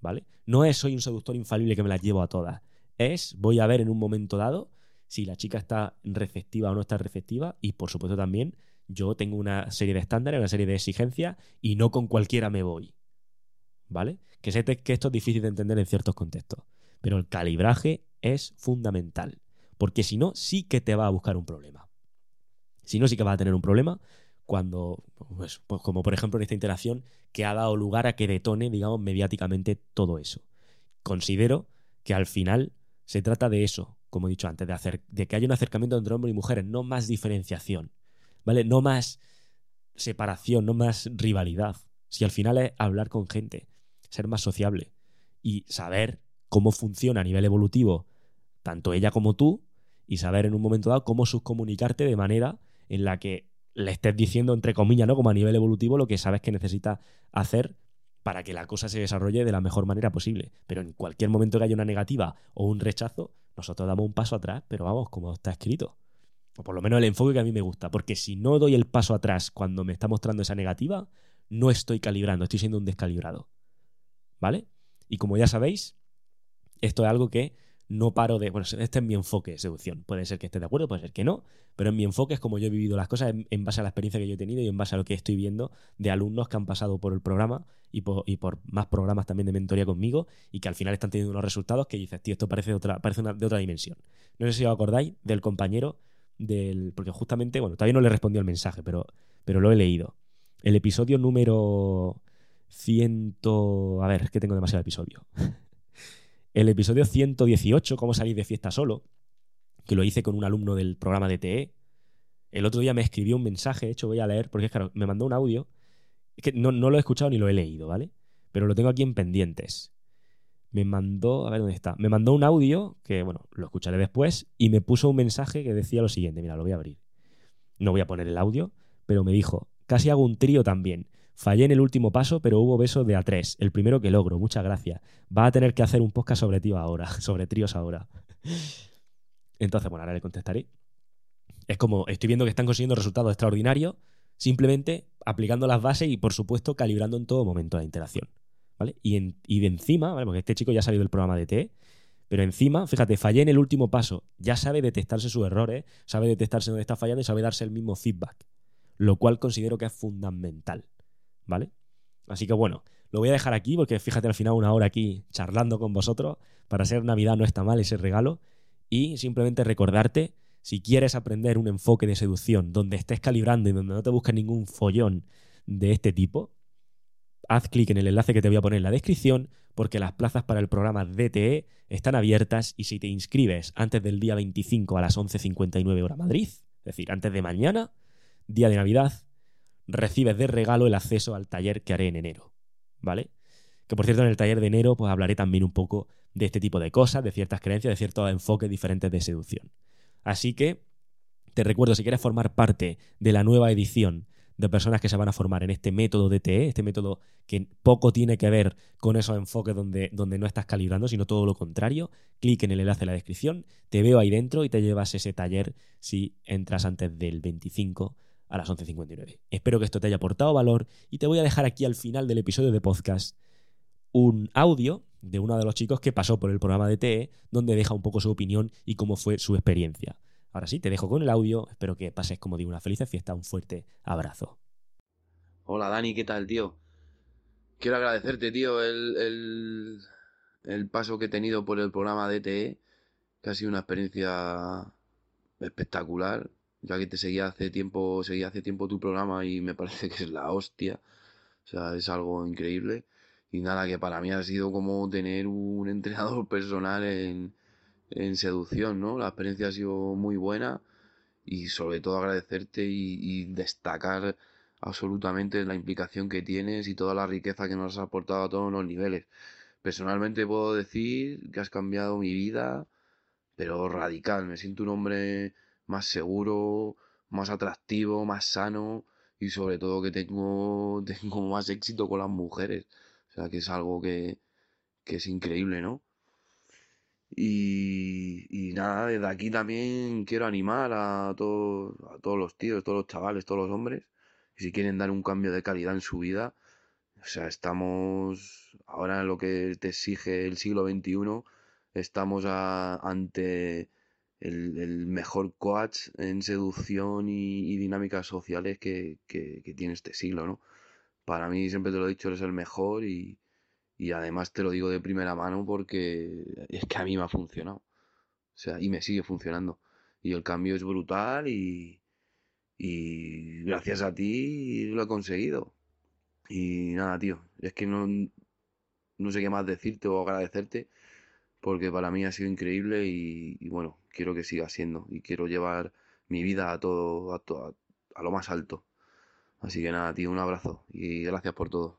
¿Vale? No es soy un seductor infalible que me las llevo a todas. Es, voy a ver en un momento dado si la chica está receptiva o no está receptiva y por supuesto también yo tengo una serie de estándares, una serie de exigencias y no con cualquiera me voy. ¿Vale? Que sé que esto es difícil de entender en ciertos contextos, pero el calibraje es fundamental, porque si no, sí que te va a buscar un problema. Si no, sí que vas a tener un problema cuando, pues, pues como por ejemplo en esta interacción que ha dado lugar a que detone, digamos, mediáticamente todo eso. Considero que al final se trata de eso, como he dicho antes, de, hacer, de que haya un acercamiento entre hombres y mujeres, no más diferenciación, ¿vale? No más separación, no más rivalidad. Si al final es hablar con gente, ser más sociable y saber cómo funciona a nivel evolutivo tanto ella como tú y saber en un momento dado cómo subcomunicarte de manera en la que le estés diciendo, entre comillas, ¿no? Como a nivel evolutivo, lo que sabes que necesita hacer para que la cosa se desarrolle de la mejor manera posible. Pero en cualquier momento que haya una negativa o un rechazo, nosotros damos un paso atrás, pero vamos, como está escrito. O por lo menos el enfoque que a mí me gusta. Porque si no doy el paso atrás cuando me está mostrando esa negativa, no estoy calibrando, estoy siendo un descalibrado. ¿Vale? Y como ya sabéis, esto es algo que no paro de. Bueno, este es mi enfoque de seducción. Puede ser que esté de acuerdo, puede ser que no, pero en mi enfoque es como yo he vivido las cosas en, base a la experiencia que yo he tenido y en base a lo que estoy viendo de alumnos que han pasado por el programa y por, más programas también de mentoría conmigo y que al final están teniendo unos resultados que dices, tío, esto parece, de otra, parece de otra dimensión. No sé si os acordáis del compañero del. Porque justamente, bueno, todavía no le respondió el mensaje, pero, pero lo he leído. El episodio número. Ciento. A ver, es que tengo demasiado episodio. El episodio 118, Cómo salir de fiesta solo, que lo hice con un alumno del programa de TE. El otro día me escribió un mensaje, de hecho voy a leer, porque es claro, me mandó un audio. Es que no, no lo he escuchado ni lo he leído, ¿vale? Pero lo tengo aquí en pendientes. Me mandó, a ver dónde está. Me mandó un audio, que bueno, lo escucharé después, y me puso un mensaje que decía lo siguiente. Mira, lo voy a abrir. No voy a poner el audio, pero me dijo, casi hago un trío también. Fallé en el último paso, pero hubo beso de A3. El primero que logro. Muchas gracias. Va a tener que hacer un podcast sobre tío ahora. Sobre tríos ahora. Entonces, bueno, ahora le contestaré. Es como, estoy viendo que están consiguiendo resultados extraordinarios, simplemente aplicando las bases y, por supuesto, calibrando en todo momento la interacción. ¿Vale? Y, de encima, ¿vale? porque este chico ya ha salido del programa de T, pero encima, fíjate, fallé en el último paso. Ya sabe detectarse sus errores, sabe detectarse dónde está fallando y sabe darse el mismo feedback. Lo cual considero que es fundamental. ¿Vale? Así que bueno, lo voy a dejar aquí porque fíjate al final una hora aquí charlando con vosotros. Para ser Navidad no está mal ese regalo. Y simplemente recordarte, si quieres aprender un enfoque de seducción donde estés calibrando y donde no te busques ningún follón de este tipo, haz clic en el enlace que te voy a poner en la descripción porque las plazas para el programa DTE están abiertas y si te inscribes antes del día 25 a las 11.59 hora Madrid, es decir, antes de mañana, día de Navidad, recibes de regalo el acceso al taller que haré en enero, ¿vale? Que por cierto, en el taller de enero pues hablaré también un poco de este tipo de cosas, de ciertas creencias, de ciertos enfoques diferentes de seducción. Así que te recuerdo, si quieres formar parte de la nueva edición de personas que se van a formar en este método DTE, este método que poco tiene que ver con esos enfoques donde, donde no estás calibrando, sino todo lo contrario, clic en el enlace en la descripción, te veo ahí dentro y te llevas ese taller si entras antes del 25 a las 11.59. Espero que esto te haya aportado valor y te voy a dejar aquí al final del episodio de podcast un audio de uno de los chicos que pasó por el programa de TE, donde deja un poco su opinión y cómo fue su experiencia. Ahora sí, te dejo con el audio, espero que pases, como digo, una feliz fiesta, un fuerte abrazo. Hola Dani, ¿qué tal, tío? Quiero agradecerte, tío, el, el paso que he tenido por el programa de TE, que ha sido una experiencia espectacular ya que te seguía hace tiempo, seguía hace tiempo tu programa y me parece que es la hostia. O sea, es algo increíble. Y nada, que para mí ha sido como tener un entrenador personal en, en seducción, ¿no? La experiencia ha sido muy buena y sobre todo agradecerte y, destacar absolutamente la implicación que tienes y toda la riqueza que nos has aportado a todos los niveles. Personalmente puedo decir que has cambiado mi vida, pero radical. Me siento un hombre más seguro, más atractivo, más sano y sobre todo que tengo, tengo más éxito con las mujeres. O sea, que es algo que, que es increíble, ¿no? Y, y, nada, desde aquí también quiero animar a todos, a todos los tíos, todos los chavales, todos los hombres, si quieren dar un cambio de calidad en su vida, o sea, estamos ahora en lo que te exige el siglo XXI, estamos ante el, mejor coach en seducción y, dinámicas sociales que, tiene este siglo, ¿no? Para mí, siempre te lo he dicho, eres el mejor y, además te lo digo de primera mano porque es que a mí me ha funcionado. O sea, y me sigue funcionando. Y el cambio es brutal y, y gracias a ti lo he conseguido. Y nada, tío, es que no, no sé qué más decirte o agradecerte porque para mí ha sido increíble y, bueno, quiero que siga siendo y quiero llevar mi vida a todo, a, a lo más alto. Así que nada, tío, un abrazo y gracias por todo.